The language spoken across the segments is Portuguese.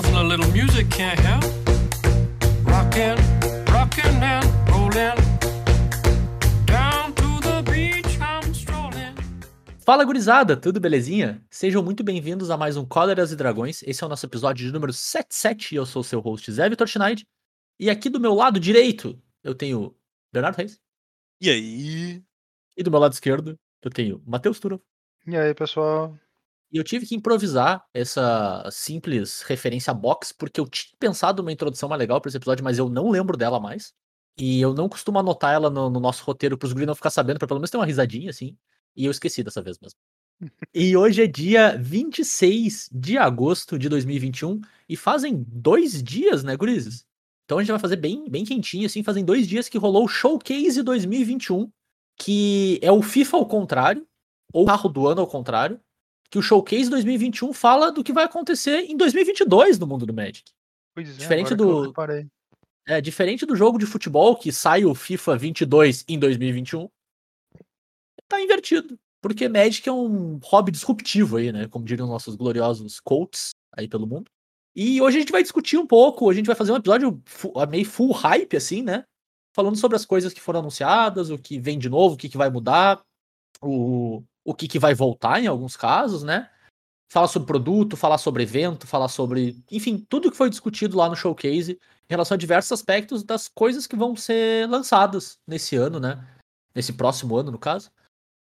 Shuffle a little music, can't help. Rockin', rockin' and rollin'. Fala gurizada, tudo belezinha? Sejam muito bem-vindos a mais um Cóleras e Dragões. Esse é o nosso episódio de número 77 e eu sou o seu host Zé Vitor Schneid. E aqui do meu lado direito eu tenho Bernardo Reis. E aí? E do meu lado esquerdo eu tenho Matheus Turo. E aí, pessoal? E eu tive que improvisar essa simples referência box, porque eu tinha pensado uma introdução mais legal para esse episódio, mas eu não lembro dela mais. E eu não costumo anotar ela no, no nosso roteiro pros guris não ficar sabendo, pra pelo menos ter uma risadinha, assim. E eu esqueci dessa vez mesmo. e hoje é dia 26 de agosto de 2021, e fazem dois dias, né, gurizes? Então a gente vai fazer bem, bem quentinho, assim, fazem dois dias que rolou o Showcase 2021, que é o FIFA ao contrário, ou o carro do ano ao contrário, que o Showcase 2021 fala do que vai acontecer em 2022 no mundo do Magic. Pois é, Diferente do-. É, diferente do jogo de futebol que sai o FIFA 22 em 2021, tá invertido. Porque Magic é um hobby disruptivo aí, né? Como diriam nossos gloriosos coaches aí pelo mundo. E hoje a gente vai discutir um pouco, a gente vai fazer um episódio meio full hype, assim, né? Falando sobre as coisas que foram anunciadas, o que vem de novo, o que, que vai mudar, o, o que, que vai voltar em alguns casos, né? Falar sobre produto, falar sobre evento, falar sobre. Enfim, tudo que foi discutido lá no showcase em relação a diversos aspectos das coisas que vão ser lançadas nesse ano, né? Nesse próximo ano, no caso.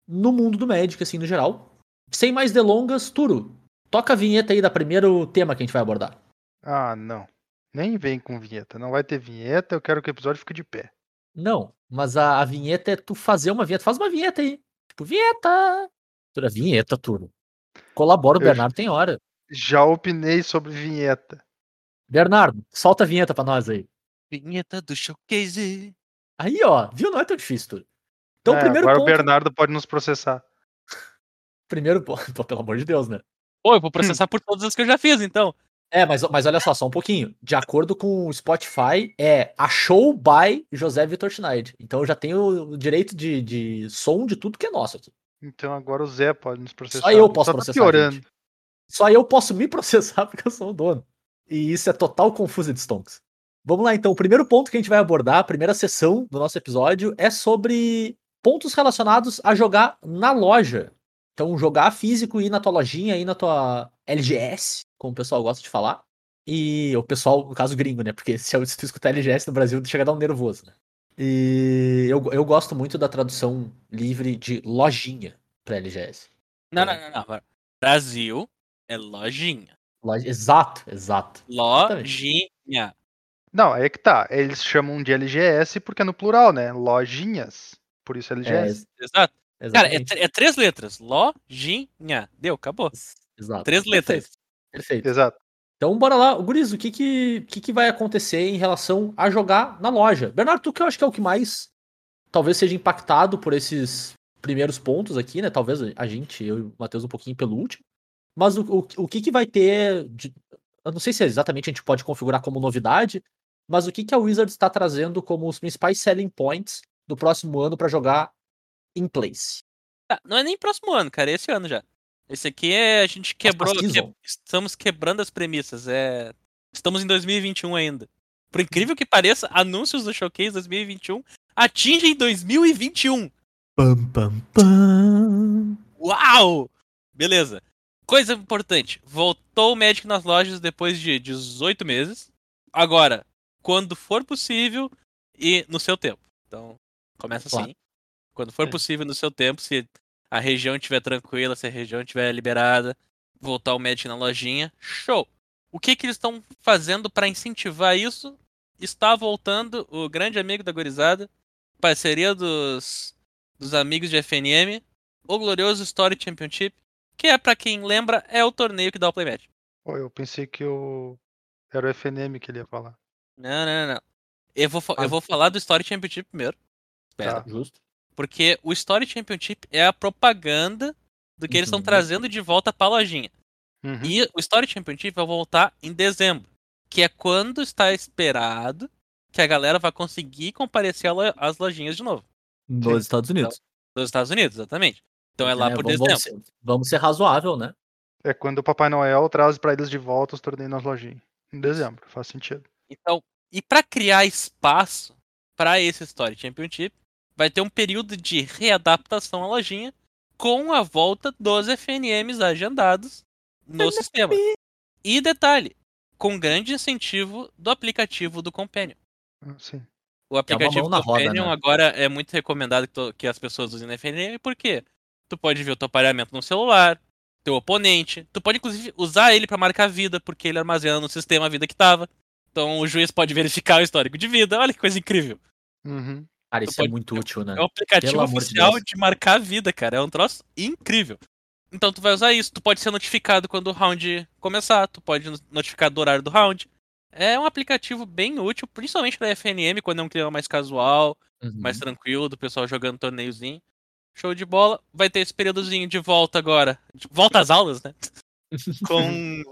No mundo do Magic, assim, no geral. Sem mais delongas, Turo, toca a vinheta aí da primeiro tema que a gente vai abordar. Ah, não. Nem vem com vinheta. Não vai ter vinheta, eu quero que o episódio fique de pé. Não, mas a, a vinheta é tu fazer uma vinheta. Faz uma vinheta aí. Tipo, vinheta! Turo, vinheta, Turo. Colabora, o Eu- Bernardo tem hora. Já opinei sobre vinheta. Bernardo, solta a vinheta pra nós aí. Vinheta do showcase. Aí, ó, viu? Não é tão difícil, Turo. Então, o É, primeiro agora ponto. o Bernardo pode nos processar. Primeiro ponto, pelo amor de Deus, né? Pô, eu vou processar por todas as que eu já fiz, então. É, mas, mas olha só, só um pouquinho. De acordo com o Spotify, é a show by José Vitor Schneid. Então eu já tenho o direito de, de som de tudo que é nosso aqui. Então agora o Zé pode nos processar. Só eu posso Só tá processar. piorando. gente. Só eu posso me processar porque eu sou o dono. E isso é total confuso de stonks. Vamos lá então. O primeiro ponto que a gente vai abordar, a primeira sessão do nosso episódio, é sobre pontos relacionados a jogar na loja. Então, jogar físico, ir na tua lojinha, ir na tua LGS, como o pessoal gosta de falar. E o pessoal, no caso gringo, né? Porque se, eu- se tu escutar LGS no Brasil, chega a dar um nervoso, né? E eu, eu gosto muito da tradução livre de lojinha pra LGS. Não, não, não, não. Brasil é lojinha. Loja- Exato, exato. Lojinha. Não, aí é que tá. Eles chamam de LGS porque é no plural, né? Lojinhas. Por isso É, LGS. Exato. Cara, é, exatamente. é três letras. Lojinha. Deu, acabou. Exato. Três letras. Perfeito. Perfeito. Exato. Então, bora lá. Guriz, o que que, que que vai acontecer em relação a jogar na loja? Bernardo, tu que eu acho que é o que mais talvez seja impactado por esses primeiros pontos aqui, né? Talvez a gente, eu e o Matheus, um pouquinho pelo último. Mas o, o, o que que vai ter... de- eu não sei se exatamente a gente pode configurar como novidade, mas o que que a Wizards está trazendo como os principais selling points do próximo ano para jogar in place? Ah, não é nem próximo ano, cara. É esse ano já. Esse aqui é. A gente quebrou. que- estamos quebrando as premissas. É, estamos em 2021 ainda. Por incrível que pareça, anúncios do Showcase 2021 atingem 2021. Pam, pam, pam. Uau! Beleza. Coisa importante. Voltou o Magic nas lojas depois de 18 meses. Agora, quando for possível e no seu tempo. Então, começa Claro. assim. Quando for É. possível no seu tempo, se a região estiver tranquila, se a região estiver liberada, voltar o Magic na lojinha, show! O que, que eles estão fazendo para incentivar isso? Está voltando o grande amigo da gorizada, parceria dos, dos amigos de FNM, o glorioso Story Championship, que é, pra quem lembra, é o torneio que dá o playmatch. Pô, eu pensei que o... era o FNM que ele ia falar. Não, não, não. Eu vou, Ah. eu vou falar do Story Championship primeiro. Espera. Tá. Justo. Porque o Story Championship é a propaganda do que eles estão Uhum. trazendo de volta pra lojinha. Uhum. E o Story Championship vai voltar em dezembro. Que é quando está esperado que a galera vai conseguir comparecer às lojinhas de novo. Nos Estados Unidos. Dos Estados Unidos, exatamente. Então é lá por vamos, dezembro. vamos ser, vamos ser razoável, né? É quando o Papai Noel traz pra eles de volta os torneios nas lojinhas. Em dezembro, faz sentido. Então, e pra criar espaço pra esse Story Championship, vai ter um período de readaptação à lojinha com a volta dos FNMs agendados no sistema. E detalhe, com grande incentivo do aplicativo do Companion. Ah, Sim. O aplicativo mão na roda, Companion né? agora é muito recomendado que, que as pessoas usem no FNM, por quê? Tu pode ver o teu pareamento no celular, teu oponente, tu pode inclusive usar ele pra marcar a vida, porque ele armazena no sistema a vida que tava. Então o juiz pode verificar o histórico de vida. Olha que coisa incrível. Uhum. Cara, isso é pode- muito útil, né? É um aplicativo de oficial Deus. de, marcar a vida, cara. É um troço incrível. Então tu vai usar isso. Tu pode ser notificado quando o round começar. Tu pode no- notificar do horário do round. É um aplicativo bem útil, principalmente pra FNM, quando é um clima mais casual, Uhum. mais tranquilo, do pessoal jogando torneiozinho. Show de bola. Vai ter esse períodozinho de volta agora. De volta às aulas, né? Com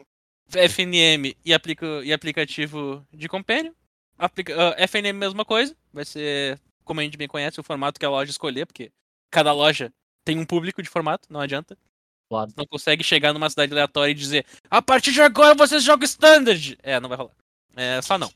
FNM e, aplica e aplicativo de companion. Aplica ah, FNM mesma coisa. Vai ser, como a gente bem conhece, o formato que a loja escolher, porque cada loja tem um público de formato, não adianta. Claro. Não consegue chegar numa cidade aleatória e dizer a partir de agora vocês jogam standard. É, não vai rolar. É, só não.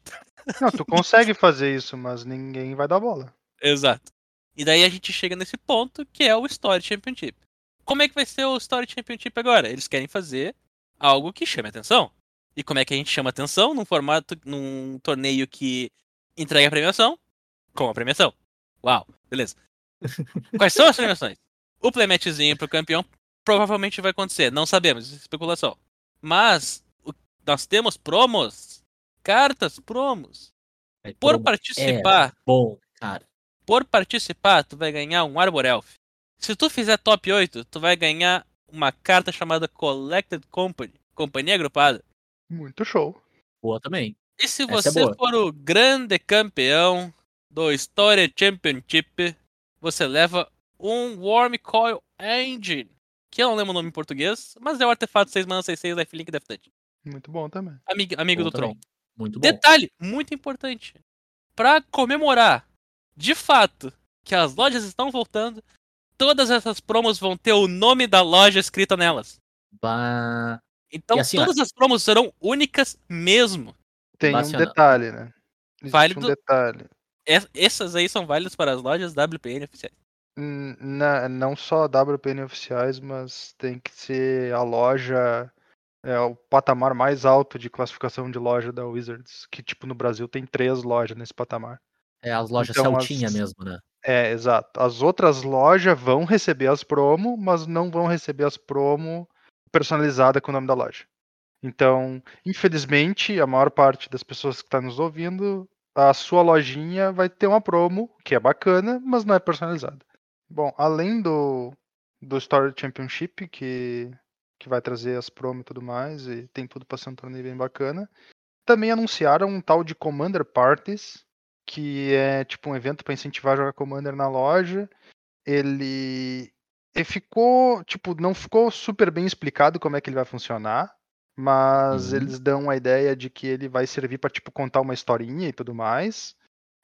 Não, tu consegue fazer isso, mas ninguém vai dar bola. Exato. E daí a gente chega nesse ponto que é o Story Championship. Como é que vai ser o Story Championship agora? Eles querem fazer algo que chame atenção. E como é que a gente chama atenção num formato, num torneio que entrega a premiação? Com a premiação. Uau, beleza. Quais são as premiações? O playmatchzinho pro campeão provavelmente vai acontecer. Não sabemos, isso é especulação. Mas o- nós temos promos. Cartas promos. É, Por promo- participar Bom, cara. por participar, tu vai ganhar um Arbor Elf. Se tu fizer top 8, tu vai ganhar uma carta chamada Collected Company, companhia agrupada. Muito show. Boa também. E se Essa é você boa. for o grande campeão do Story Championship, você leva um Worm Coil Engine, que eu não lembro o nome em português, mas é o artefato 6 mana 6 6 Lifelink Death Touch. Muito bom também. Amigo, amigo Boa do Tron. também. Muito bom. Detalhe muito importante. Pra comemorar, de fato, que as lojas estão voltando, todas essas promos vão ter o nome da loja escrito nelas. Bah, Então assim, ó- todas as promos serão únicas mesmo. Tem um detalhe, né? Existe Válido. um detalhe. Es- Essas aí são válidas para as lojas WPN oficiais. Na- não só WPN oficiais, mas tem que ser a loja, é, o patamar mais alto de classificação de loja da Wizards. Que, tipo, no Brasil tem três lojas nesse patamar. é as lojas Então, Celtinha as- mesmo, né? É, exato. As outras lojas vão receber as promo, mas não vão receber as promo personalizadas com o nome da loja. Então, infelizmente, a maior parte das pessoas que está nos ouvindo, a sua lojinha vai ter uma promo, que é bacana, mas não é personalizada. Bom, além do, do Story Championship, que, que vai trazer as promos e tudo mais, e tem tudo para ser um torneio bem bacana, também anunciaram um tal de Commander Parties, que é tipo um evento para incentivar a jogar Commander na loja. Ele, ele ficou, tipo, não ficou super bem explicado como é que ele vai funcionar, mas Uhum. eles dão a ideia de que ele vai servir para tipo contar uma historinha e tudo mais.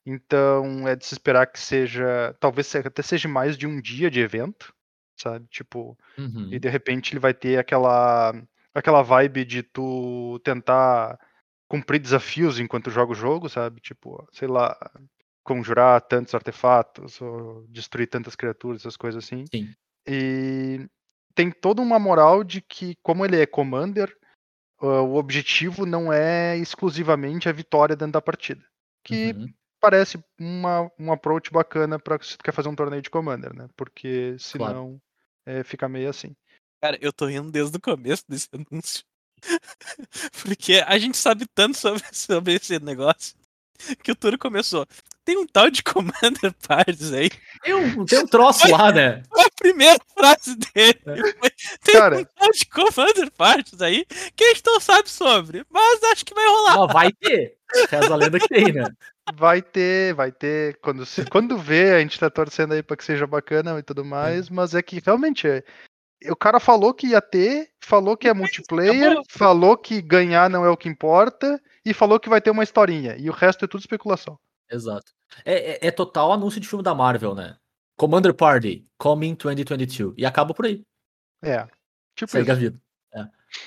Então é de se esperar que seja, talvez até seja mais de um dia de evento, sabe? Tipo, Uhum. e de repente ele vai ter aquela aquela vibe de tu tentar cumprir desafios enquanto joga o jogo, sabe? Tipo, sei lá, conjurar tantos artefatos ou destruir tantas criaturas, essas coisas assim. Sim. E tem toda uma moral de que como ele é commander, o objetivo não é exclusivamente a vitória dentro da partida. Que Uhum. parece uma, um approach bacana para se tu quer fazer um torneio de commander, né? Porque senão é, fica meio assim. Cara, eu tô rindo desde o começo desse anúncio. Porque a gente sabe tanto sobre, sobre esse negócio que o Turo começou. Tem um tal de Commander Parties aí. Tem um, tem um troço lá, né? A primeira frase dele foi: Tem Cara. um tal de Commander Parties aí que a gente não sabe sobre, mas acho que vai rolar. Ó, vai ter. Reza a lenda que tem, né? Vai ter, vai ter. Quando, se- quando vê, a gente tá torcendo aí pra que seja bacana e tudo mais, mas é que realmente é. O cara falou que ia ter, falou que é multiplayer, acabou. falou que ganhar não é o que importa, e falou que vai ter uma historinha. E o resto é tudo especulação. Exato. É, é- é total anúncio de filme da Marvel, né? Commander Party, Coming 2022. E acaba por aí. É. Tipo Segue a vida.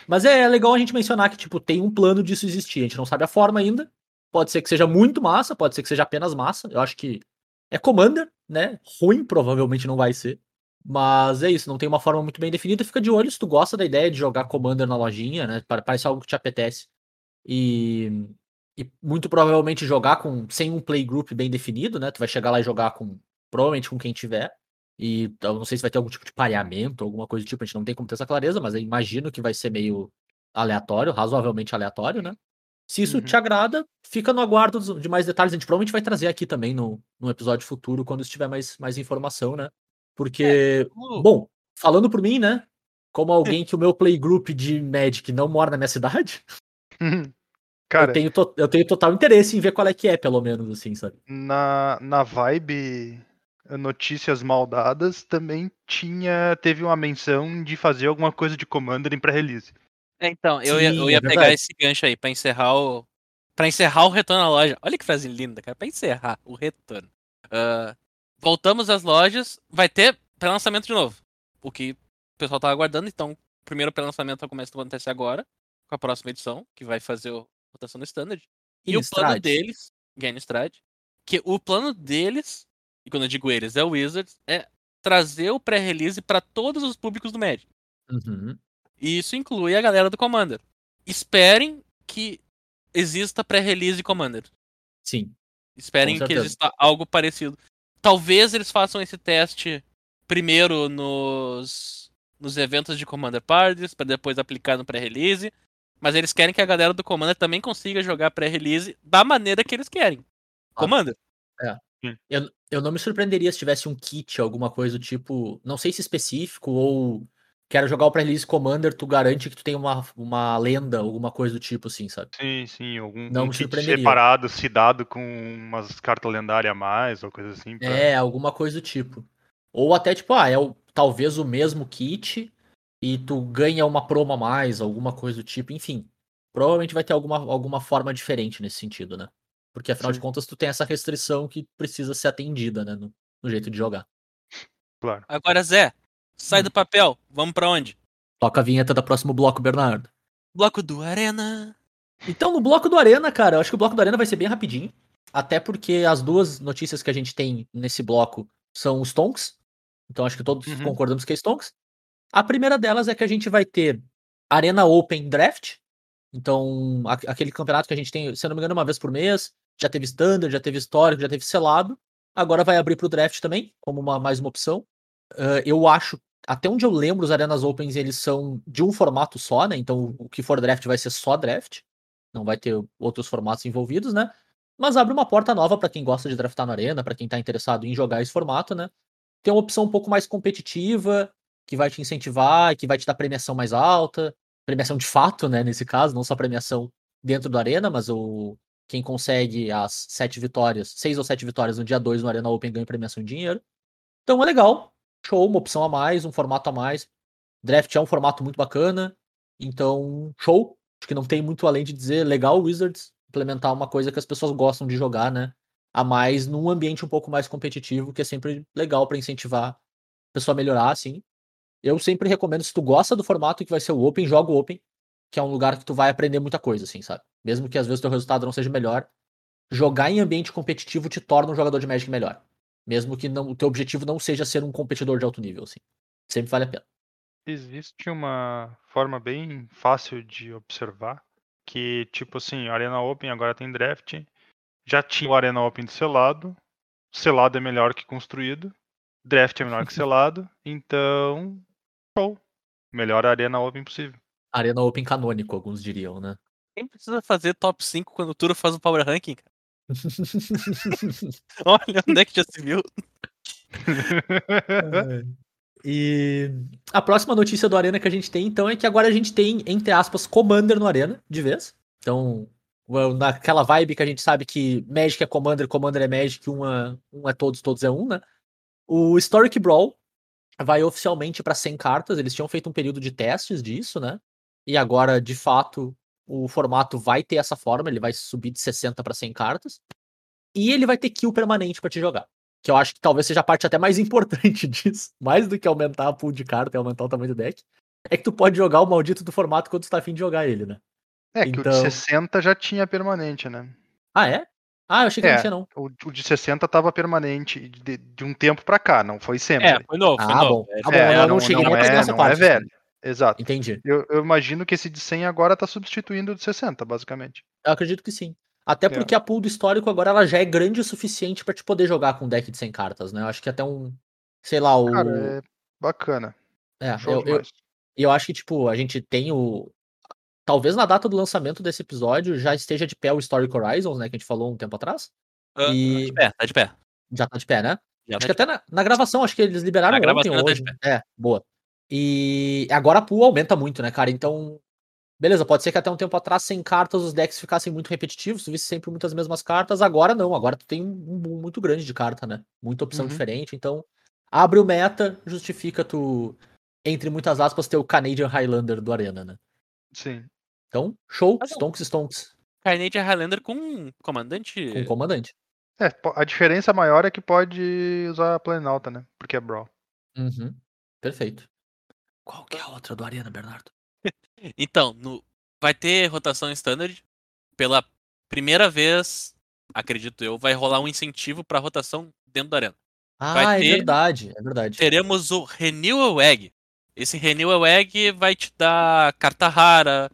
Mas é legal a gente mencionar que, tipo, tem um plano disso existir. A gente não sabe a forma ainda. Pode ser que seja muito massa, pode ser que seja apenas massa. Eu acho que é Commander, né? Ruim provavelmente não vai ser. Mas é isso, não tem uma forma muito bem definida. Fica de olho se tu gosta da ideia de jogar Commander na lojinha, né? pa- Parece algo que te apetece. E, e muito provavelmente jogar com sem um playgroup bem definido, né? Tu vai chegar lá e jogar com provavelmente com quem tiver. E eu não sei se vai ter algum tipo de pareamento, alguma coisa do tipo, a gente não tem como ter essa clareza, mas eu imagino que vai ser meio aleatório, razoavelmente aleatório, né? Se isso Uhum. te agrada, fica no aguardo de mais detalhes. A gente provavelmente vai trazer aqui também no, no episódio futuro, quando tiver mais, mais informação, né? Porque, Uh, bom, falando por mim, né? Como alguém que o meu playgroup de Magic não mora na minha cidade, Cara, eu, tenho to- eu tenho total interesse em ver qual é que é, pelo menos, assim, sabe? na, na vibe notícias mal dadas, também tinha teve uma menção de fazer alguma coisa de Commander em pré-release. É, então, eu ia, Sim, eu é ia pegar verdade. esse gancho aí pra encerrar o. Pra encerrar o retorno à loja. Olha que frase linda, cara. Pra encerrar o retorno. Ah, voltamos às lojas. Vai ter pré-lançamento de novo. O que o pessoal tava aguardando. Então, o primeiro pré-lançamento começa a acontecer agora. Com a próxima edição, que vai fazer a rotação no Standard. E o plano deles. Innistrad. Que o plano deles. E quando eu digo eles, é o Wizards. É trazer o pré-release pra todos os públicos do Magic. Uhum. E isso inclui a galera do Commander. Esperem que exista pré-release de Commander. Sim. Esperem que exista algo parecido. Talvez eles façam esse teste primeiro nos, nos eventos de Commander Parties, para depois aplicar no pré-release. Mas eles querem que a galera do Commander também consiga jogar pré-release da maneira que eles querem. Ah. Commander. Eu, eu não me surpreenderia se tivesse um kit, alguma coisa do tipo, não sei se específico ou quero jogar o pré-release Commander, tu garante que tu tem uma, uma lenda, alguma coisa do tipo assim, sabe? Sim, sim, algum Não um kit separado, cidado com umas cartas lendárias a mais, ou coisa assim. pra- É, alguma coisa do tipo. Ou até tipo, ah, é o, talvez o mesmo kit e tu ganha uma promo a mais, alguma coisa do tipo, enfim. Provavelmente vai ter alguma, alguma forma diferente nesse sentido, né? Porque afinal de Sim. contas tu tem essa restrição que precisa ser atendida, né? No, no jeito de jogar. Claro. Agora, Zé, sai Hum. do papel. Vamos pra onde? Toca a vinheta do próximo bloco, Bernardo. Bloco do Arena. Então, no bloco do Arena, cara, eu acho que o bloco do Arena vai ser bem rapidinho. Até porque as duas notícias que a gente tem nesse bloco são os Tonks. Então, acho que todos Uhum. concordamos que é Stonks. A primeira delas é que a gente vai ter Arena Open Draft. Então, aquele campeonato que a gente tem, se eu não me engano, uma vez por mês. Já teve Standard, já teve Histórico, já teve Selado. Agora vai abrir pro Draft também, como uma, mais uma opção. Ah, eu acho, até onde eu lembro, os Arenas Opens eles são de um formato só, né? Então, o que for Draft vai ser só Draft. Não vai ter outros formatos envolvidos, né? Mas abre uma porta nova para quem gosta de draftar na Arena, para quem tá interessado em jogar esse formato, né? Tem uma opção um pouco mais competitiva, que vai te incentivar, que vai te dar premiação mais alta, premiação de fato, né, nesse caso, não só premiação dentro da arena, mas o quem consegue as sete vitórias, seis ou sete vitórias no dia 2 no Arena Open ganha premiação em dinheiro. Então é legal, show, uma opção a mais, um formato a mais. Draft é um formato muito bacana, então show. Acho que não tem muito além de dizer legal Wizards implementar uma coisa que as pessoas gostam de jogar, né? A mais num ambiente um pouco mais competitivo, que é sempre legal para incentivar a pessoa a melhorar, assim. Eu sempre recomendo, se tu gosta do formato que vai ser o Open, joga o Open, que é um lugar que tu vai aprender muita coisa, assim, sabe? Mesmo que às vezes o teu resultado não seja melhor, jogar em ambiente competitivo te torna um jogador de Magic melhor. Mesmo que não, o teu objetivo não seja ser um competidor de alto nível, assim. Sempre vale a pena. Existe uma forma bem fácil de observar que, tipo assim, Arena Open agora tem draft. Já tinha o Arena Open do selado. Selado é melhor que construído. Draft é melhor que selado. Então, show. Melhor Arena Open possível. Arena Open canônico, alguns diriam, né? Quem precisa fazer top 5 quando o Turo faz o Power Ranking, cara? Olha onde é que já se viu. E a próxima notícia do Arena que a gente tem, então, é que agora a gente tem, entre aspas, Commander no Arena, de vez. Então, well, naquela vibe que a gente sabe que Magic é Commander, Commander é Magic, um é, um é todos, todos é um, né? O Historic Brawl vai oficialmente para 100 cartas. Eles tinham feito um período de testes disso, né? E agora, de fato, o formato vai ter essa forma, ele vai subir de 60 para 100 cartas. E ele vai ter kill permanente para te jogar. Que eu acho que talvez seja a parte até mais importante disso. Mais do que aumentar a pool de carta e aumentar o tamanho do deck. É que tu pode jogar o maldito do formato quando tu tá afim de jogar ele, né? É que o Então- de 60 já tinha permanente, né? Ah, é? Ah, eu achei que É. não tinha, não. O, o de 60 tava permanente de, de um tempo pra cá, não foi sempre. É, foi novo, foi Ah, novo. bom. É, Ah, bom, É, eu não cheguei nem a é, pegar essa não parte. é velho. Exato. Entendi. Eu, eu imagino que esse de 100 agora tá substituindo o de 60, basicamente. Eu acredito que sim. Até É. porque a pool do histórico agora ela já é grande o suficiente pra te poder jogar com um deck de 100 cartas, né? Eu acho que até um. Sei lá, o. Cara, é bacana. É, Show eu, eu, demais. e eu acho que, tipo, a gente tem o. Talvez na data do lançamento desse episódio já esteja de pé o Historic Horizons, né? Que a gente falou um tempo atrás. Ah, e- Tá de pé, tá de pé. Já tá de pé, né? Já Acho tá que até na, na gravação, acho que eles liberaram Na ontem ou tá hoje. de É, boa. E agora a pool aumenta muito, né, cara? Então, beleza, pode ser que até um tempo atrás, sem cartas, os decks ficassem muito repetitivos, tu visse sempre muitas mesmas cartas. Agora não, agora tu tem um boom muito grande de carta, né? Muita opção Uhum. diferente. Então, abre o meta, justifica tu, entre muitas aspas, ter o Canadian Highlander do Arena, né? Sim. Então, show, não. stonks, stonks, Carnage Highlander com comandante. com comandante. É, a diferença maior é que pode usar a Planalta, né? Porque é Brawl. Uhum. Perfeito. Qual que é a outra do Arena, Bernardo? Então, no- vai ter rotação standard. Pela primeira vez, acredito eu, vai rolar um incentivo pra rotação dentro da arena. Ah, Vai é ter- verdade, é verdade. Teremos o Renewal Egg. Esse Renewal Egg vai te dar carta rara,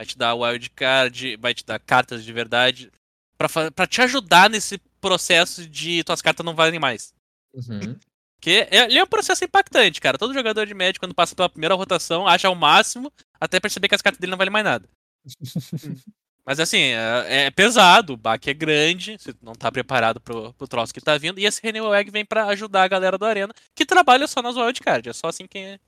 vai te dar wildcard, vai te dar cartas de verdade. Pra te ajudar nesse processo de tuas cartas não valem mais. Uhum. Porque é, ele é um processo impactante, cara. Todo jogador de médio, quando passa pela primeira rotação, acha o máximo até perceber que as cartas dele não valem mais nada. Mas assim, é, é pesado, o baque é grande, você não tá preparado pro, pro troço que tá vindo. E esse Renewal Egg vem pra ajudar a galera do Arena, que trabalha só nas wildcards. É só assim que,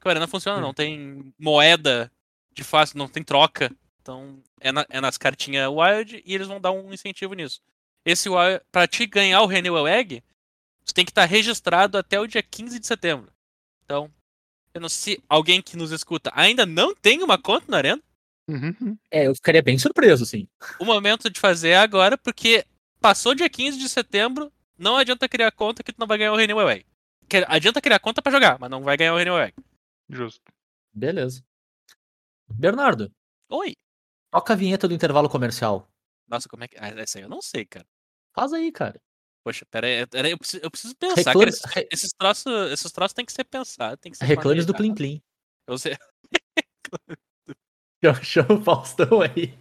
que o Arena funciona. Não tem moeda de fácil, não tem troca. Então é, na- é nas cartinhas Wild e eles vão dar um incentivo nisso. Esse Wild, pra te ganhar o Renewal Egg, você tem que estar registrado até o dia 15 de setembro. Então, eu não sei se alguém que nos escuta ainda não tem uma conta na Arena. Uhum. É, eu ficaria bem surpreso, sim. O momento de fazer é agora, porque passou dia 15 de setembro, não adianta criar conta que tu não vai ganhar o Renewal Egg. Adianta criar conta pra jogar, mas não vai ganhar o Renewal Egg. Justo. Beleza. Bernardo, Oi! toca a vinheta do intervalo comercial. Nossa, como é que. Ah, essa aí eu não sei, cara. Faz aí, cara. Poxa, pera aí, pera aí, eu preciso, eu preciso pensar. Reclame- cara, esses, esses troços esses troços tem que ser pensado, tem que ser Reclames do. Plim Plim. Eu sei- Chama o Faustão aí.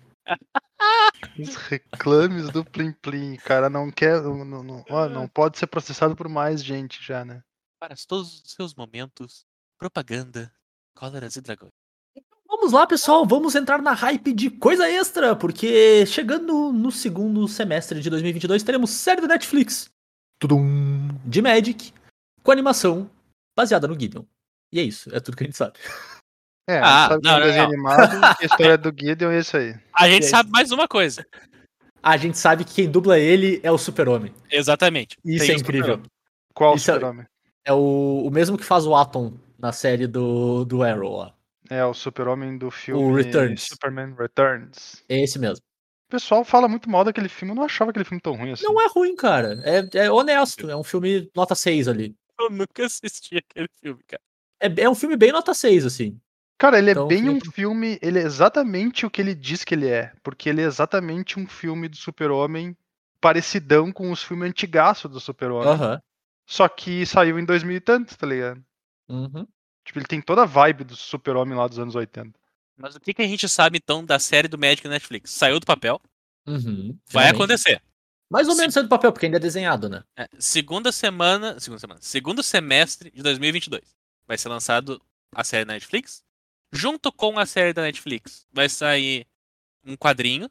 Os reclames do Plim Plim. Cara, não quer. Não, não, não- ó, não pode ser processado por mais gente já, né? Para todos os seus momentos, propaganda, cóleras e dragões. Vamos lá, pessoal. Vamos entrar na hype de coisa extra, porque chegando no segundo semestre de 2022 teremos série da Netflix. Tudum, de Magic, com animação baseada no Gideon. E é isso, é tudo que a gente sabe. É, Ah, sabe que é não, não, não. animado, a história do Gideon é isso aí. A gente aí? sabe mais uma coisa. A gente sabe que quem dubla ele é o Super-Homem. Exatamente. Isso Tem é incrível. Super-Homem. Qual é- super-homem? É o, o mesmo que faz o Atom na série do, do Arrow lá. É o super-homem do filme Returns. Superman Returns. É esse mesmo. O pessoal fala muito mal daquele filme, eu não achava aquele filme tão ruim assim. Não é ruim, cara. É, é honesto. É um filme nota 6 ali. Eu nunca assisti aquele filme, cara. É, é um filme bem nota 6, assim. Cara, ele é Então, bem um fica- filme, ele é exatamente o que ele diz que ele é, porque ele é exatamente um filme do Super-Homem parecidão com os filmes antigaços do Super-Homem, Aham. só que saiu em 2000 e tantos, tá ligado? Uhum. Tipo, ele tem toda a vibe do Super-Homem lá dos anos 80. Mas o que, que a gente sabe então da série do Magic na Netflix? Saiu do papel, Uhum. vai acontecer. Mais ou menos saiu do papel, porque ainda é desenhado, né? É, segunda semana, segunda semana, segundo semestre de 2022 vai ser lançado a série da Netflix. Junto com a série da Netflix vai sair um quadrinho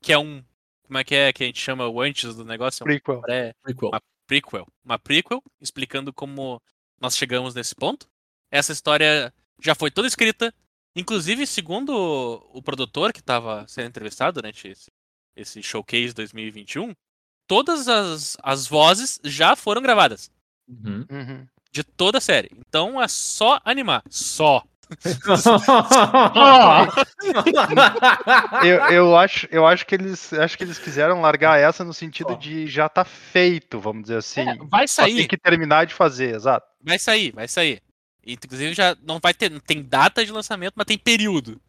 que é um como é que é que a gente chama o antes do negócio, é um Prequel. pré, Prequel. Ah. prequel, uma prequel explicando como nós chegamos nesse ponto. Essa história já foi toda escrita, inclusive segundo o, produtor que estava sendo entrevistado durante esse, esse showcase 2021, todas as, as vozes já foram gravadas Uhum. Uhum. de toda a série. Então é só animar, só. Eu, eu, acho, eu acho que eles acho que eles quiseram largar essa no sentido de já tá feito, vamos dizer assim. É, vai Só tem sair, que terminar de fazer, exato. vai sair, vai sair. Inclusive já não vai ter. Tem data de lançamento, mas tem período.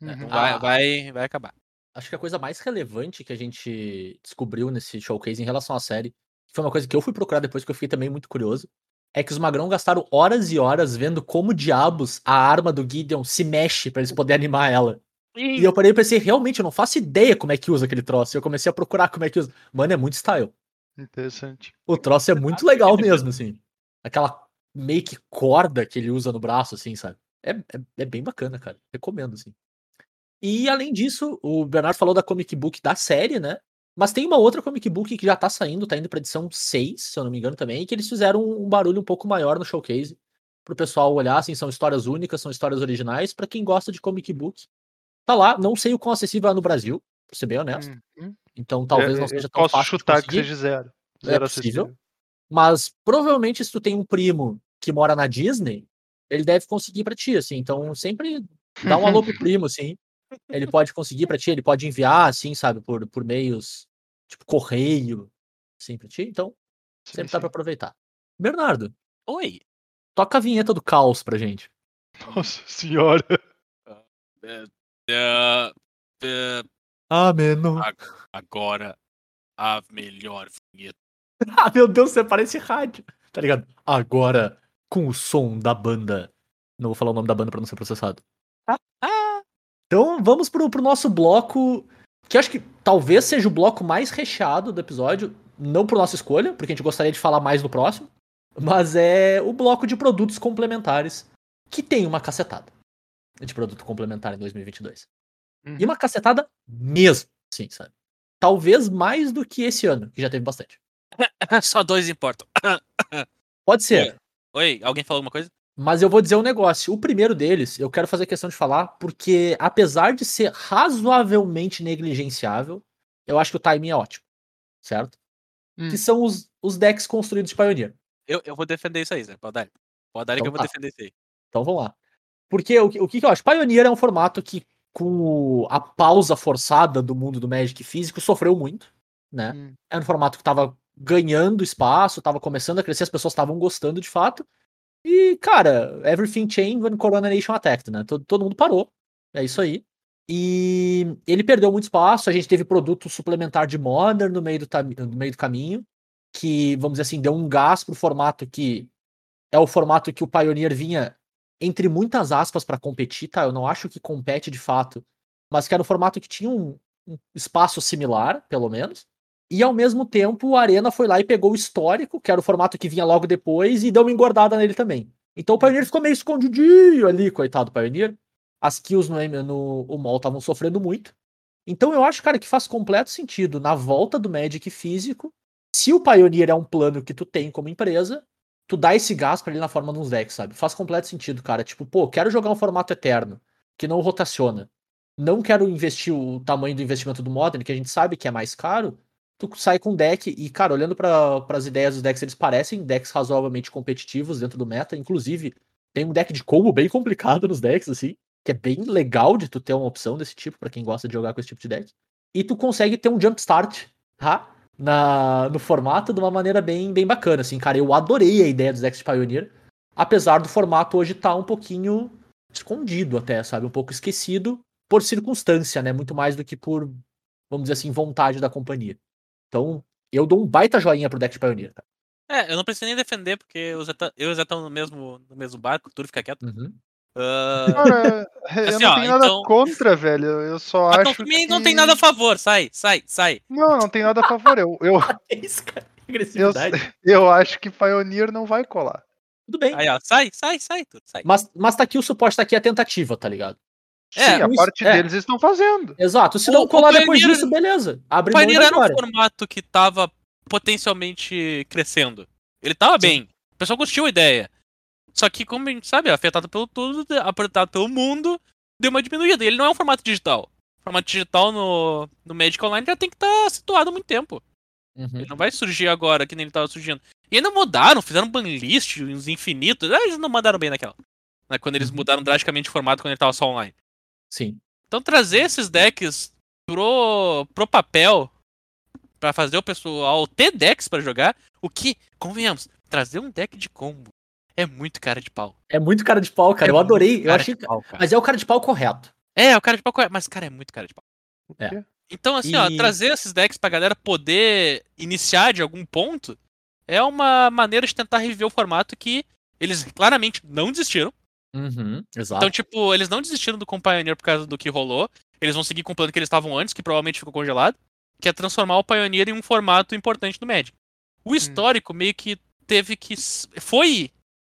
né? Uhum. Não vai, Ah. vai, vai acabar. Acho que a coisa mais relevante que a gente descobriu nesse showcase em relação à série, que foi uma coisa que eu fui procurar depois, que eu fiquei também muito curioso, é que os Magrão gastaram horas e horas vendo como diabos a arma do Gideon se mexe pra eles poderem animar ela. E eu parei e pensei, realmente, eu não faço ideia como é que usa aquele troço. E eu comecei a procurar como é que usa. Mano, é muito style. Interessante. O troço é muito legal mesmo, assim. Aquela meio que corda que ele usa no braço, assim, sabe? É, é, é bem bacana, cara. Recomendo, assim. E além disso, o Bernardo falou da comic book da série, né? Mas tem uma outra comic book que já tá saindo, tá indo pra edição 6, se eu não me engano também, que eles fizeram um barulho um pouco maior no showcase. Pro pessoal olhar, assim, são histórias únicas, são histórias originais. Pra quem gosta de comic book, tá lá. Não sei o quão acessível é no Brasil, pra ser bem honesto. Uhum. Então talvez Eu- não eu seja tão Posso fácil de chutar que seja zero. É Zero possível. acessível. Mas provavelmente, se tu tem um primo que mora na Disney, ele deve conseguir pra ti, assim. Então, sempre dá um alô pro primo, assim. Ele pode conseguir pra ti, ele pode enviar, assim, sabe, por, por meios, tipo, correio, assim, pra ti. Então, Sim, sempre dá pra sim. aproveitar. Bernardo, Oi. toca a vinheta do caos pra gente. Nossa senhora. É, é, é, Ah, mano. agora a melhor vinheta. Ah, meu Deus, você parece rádio. Tá ligado? Agora, com o som da banda. Não vou falar o nome da banda pra não ser processado. Ah, Então vamos pro, pro nosso bloco, que acho que talvez seja o bloco mais recheado do episódio, não por nossa escolha, porque a gente gostaria de falar mais no próximo, mas é o bloco de produtos complementares, que tem uma cacetada de produto complementar em 2022. E Uhum. uma cacetada mesmo, sim, sabe? Talvez mais do que esse ano, que já teve bastante. só dois importam. Pode ser, Oi, alguém falou alguma coisa? Mas eu vou dizer um negócio. O primeiro deles, eu quero fazer questão de falar, porque apesar de ser razoavelmente negligenciável, eu acho que o timing é ótimo. Certo? Hum. Que são os, os decks construídos de Pioneer. Eu, eu vou defender isso aí, Zé. Pode dar. Pode dar que Então eu vou tá. defender isso aí. Então vamos lá. Porque o, que- o que que eu acho? Pioneer é um formato que, com a pausa forçada do mundo do Magic físico, sofreu muito. Né? Hum. Era um formato que tava ganhando espaço, tava começando a crescer, as pessoas estavam gostando de fato. E, cara, everything changed when Corona Nation attacked, né? Todo, todo mundo parou. É isso aí. E ele perdeu muito espaço, a gente teve produto suplementar de Modern no meio do, no meio do caminho, que, vamos dizer assim, deu um gás pro formato que é o formato que o Pioneer vinha, entre muitas aspas, para competir, tá? Eu não acho que compete de fato, mas que era um formato que tinha um, um espaço similar, pelo menos. E ao mesmo tempo, a Arena foi lá e pegou o histórico, que era o formato que vinha logo depois, e deu uma engordada nele também. Então o Pioneer ficou meio escondidinho ali, coitado do Pioneer. As kills no, no o mall estavam sofrendo muito. Então eu acho, cara, que faz completo sentido na volta do Magic físico. Se o Pioneer é um plano que tu tem como empresa, tu dá esse gás pra ele na forma de uns decks, sabe? Faz completo sentido, cara. Tipo, pô, quero jogar um formato eterno, que não rotaciona. Não quero investir o tamanho do investimento do Modern, que a gente sabe que é mais caro. Tu sai com um deck e, cara, olhando para as ideias dos decks, eles parecem decks razoavelmente competitivos dentro do meta. Inclusive, tem um deck de combo bem complicado nos decks, assim, que é bem legal de tu ter uma opção desse tipo, pra quem gosta de jogar com esse tipo de deck. E tu consegue ter um jump start, tá? Na, no formato de uma maneira bem, bem bacana, assim, cara. Eu adorei a ideia dos decks de Pioneer, apesar do formato hoje estar um pouquinho escondido até, sabe? Um pouco esquecido por circunstância, né? Muito mais do que por, vamos dizer assim, vontade da companhia. Então, eu dou um baita joinha pro deck de Pioneer, cara. É, eu não preciso nem defender, porque eu, Zé tá- eu e o Zé estamos no mesmo, no mesmo barco, tudo fica quieto. Uhum. Ah, Cara, eu Assim, não ó, tenho nada então- contra, velho. Eu só mas acho. não, também que... não tem nada a favor, sai, sai, sai. Não, não tem nada a favor. Eu, eu, É isso, cara. eu, eu acho que Pioneer não vai colar. Tudo bem. Aí, ó, sai, sai, sai, tudo, sai. Mas, mas tá aqui o suporte, tá aqui a tentativa, tá ligado? É, Sim, a parte é. deles estão fazendo. Exato. Se O- não colar depois Pioneer- disso, beleza. Abre O Pioneer era um formato que tava potencialmente crescendo. Ele tava Sim. bem. O pessoal curtiu a ideia. Só que, como a gente sabe, afetado pelo tudo, afetado pelo mundo, deu uma diminuída. Ele não é um formato digital. O formato digital no, no Magic Online já tem que estar situado há muito tempo. Uhum. Ele não vai surgir agora que nem ele tava surgindo. E ainda mudaram, fizeram banlist, uns infinitos. Ah, eles não mandaram bem naquela. Né, quando eles Uhum. mudaram drasticamente o formato quando ele tava só online. Sim. Então trazer esses decks pro, pro papel pra fazer o pessoal ter decks pra jogar, o que, convenhamos, trazer um deck de combo é muito cara de pau. É muito cara de pau, cara. É eu adorei. muito Eu cara achei. de pau, cara. Mas é o cara de pau correto. É, o cara de pau, correto, mas cara, é muito cara de pau. É. Então, assim, ó, E- trazer esses decks pra galera poder iniciar de algum ponto é uma maneira de tentar reviver o formato que eles claramente não desistiram. Uhum, exato. Então, tipo, eles não desistiram do Pioneer por causa do que rolou. Eles vão seguir com o plano que eles estavam antes, que provavelmente ficou congelado, que é transformar o Pioneer em um formato importante do Magic. O histórico meio que teve que. Foi.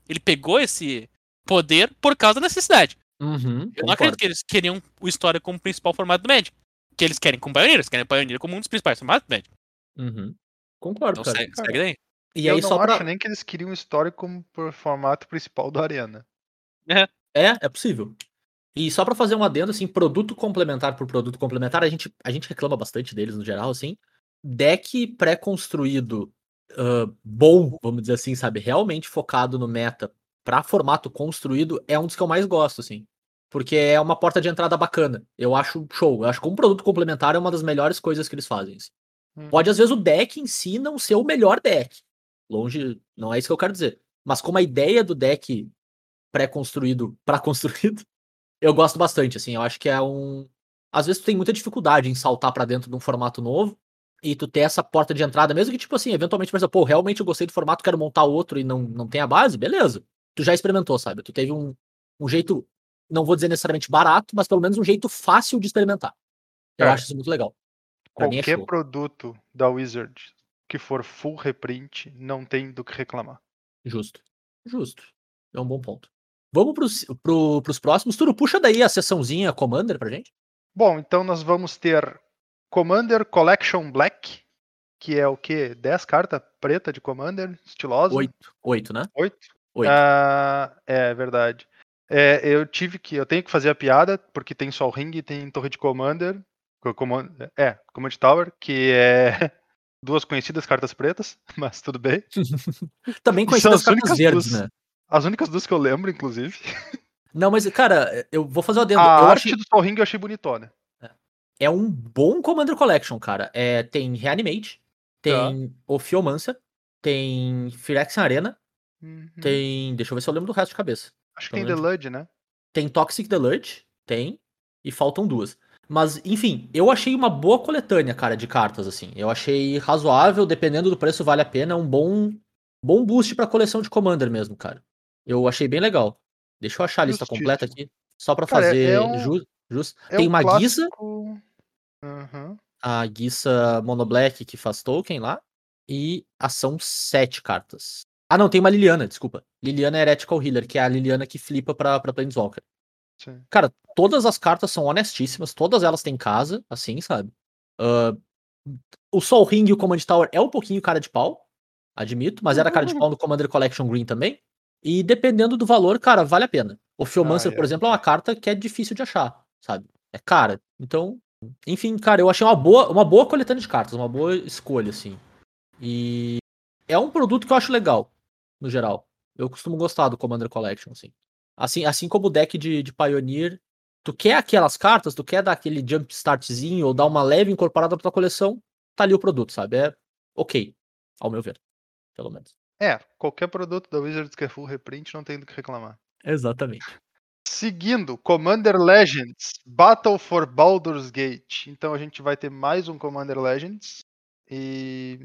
Ele pegou esse poder por causa da necessidade. Uhum, Eu não concordo. acredito que eles queriam o histórico como principal formato do Magic. Que eles querem com o Pioneer, eles querem o Pioneer como um dos principais formatos do Magic. Uhum. Concordo, Então cara. segue, segue daí. E eu aí, não só acho pra. nem que eles queriam histórico como por formato principal do Arena. É, é possível. E só pra fazer um adendo, assim, produto complementar por produto complementar, a gente, a gente reclama bastante deles no geral, assim. Deck pré-construído ah, bom, vamos dizer assim, sabe? Realmente focado no meta pra formato construído é um dos que eu mais gosto, assim. Porque é uma porta de entrada bacana. Eu acho show. Eu acho que como produto complementar é uma das melhores coisas que eles fazem. assim. Hum. Pode, às vezes, o deck em si não ser o melhor deck. Longe, não é isso que eu quero dizer. Mas como a ideia do deck pré-construído para construído, eu gosto bastante, assim, eu acho que é um às vezes tu tem muita dificuldade em saltar pra dentro de um formato novo e tu ter essa porta de entrada, mesmo que tipo assim, eventualmente pensa, pô, realmente eu gostei do formato, quero montar outro e não não tem a base, beleza. Tu já experimentou, sabe? Tu teve um, um jeito, não vou dizer necessariamente barato, mas pelo menos um jeito fácil de experimentar. Eu É. acho isso muito legal. Pra é Qualquer show. produto da Wizard que for full reprint, não tem do que reclamar. Justo. Justo. É um bom ponto. Vamos pros, pro, pros próximos. Turo, puxa daí a sessãozinha Commander pra gente. Bom, então nós vamos ter Commander Collection Black, que é o quê? 10 cartas preta de Commander, estilosa. Oito. Oito, né? 8? Oito. Ah, é verdade. É, eu tive que. Eu tenho que fazer a piada, porque tem Sol Ring e tem Torre de Commander. co- Command, é, Command Tower, que é duas conhecidas cartas pretas, mas tudo bem. Também conhecidas as cartas verdes, duas. né? As únicas duas que eu lembro, inclusive. Não, mas, cara, eu vou fazer o adendo. A eu arte achei... do Sol Ring eu achei bonitona. É um bom Commander Collection, cara. É, tem Reanimate, tem Ophiomancer, tem Phyrexian Arena, Uhum. tem... Deixa eu ver se eu lembro do resto de cabeça. Acho que tem Lud, né? Tem Toxic Deluge, tem, e faltam duas. Mas, enfim, eu achei uma boa coletânea, cara, de cartas, assim. Eu achei razoável, dependendo do preço, vale a pena. Um bom, bom boost pra coleção de Commander mesmo, cara. Eu achei bem legal. Deixa eu achar a lista Justíssimo. completa aqui, só é- fazer é um- jus. É tem o uma guisa, clássico- Aham. a guiça Mono Black que faz token lá, e a são sete cartas. Ah, não, tem uma Liliana, desculpa. Liliana Heretical Healer, que é a Liliana que flipa pra, pra Planeswalker. Sim. Cara, todas as cartas são honestíssimas, todas elas têm casa, assim, sabe? Ah, o Sol Ring e o Command Tower é um pouquinho cara de pau, admito, mas era cara de pau no Commander Collection Green também. E dependendo do valor, cara, vale a pena. O Philmancer, Ah, por é. exemplo, é uma carta que é difícil de achar, sabe? É cara. Então, enfim, cara, eu achei uma boa, uma boa coletânea de cartas, uma boa escolha, assim. E é um produto que eu acho legal, no geral. Eu costumo gostar do Commander Collection, assim. Assim, assim como o deck de, de Pioneer, tu quer aquelas cartas, tu quer dar aquele jump startzinho ou dar uma leve incorporada pra tua coleção, tá ali o produto, sabe? É ok, ao meu ver. Pelo menos. É, qualquer produto da Wizards que é full reprint não tem do que reclamar. Exatamente. Seguindo, Commander Legends, Battle for Baldur's Gate. Então a gente vai ter mais um Commander Legends. E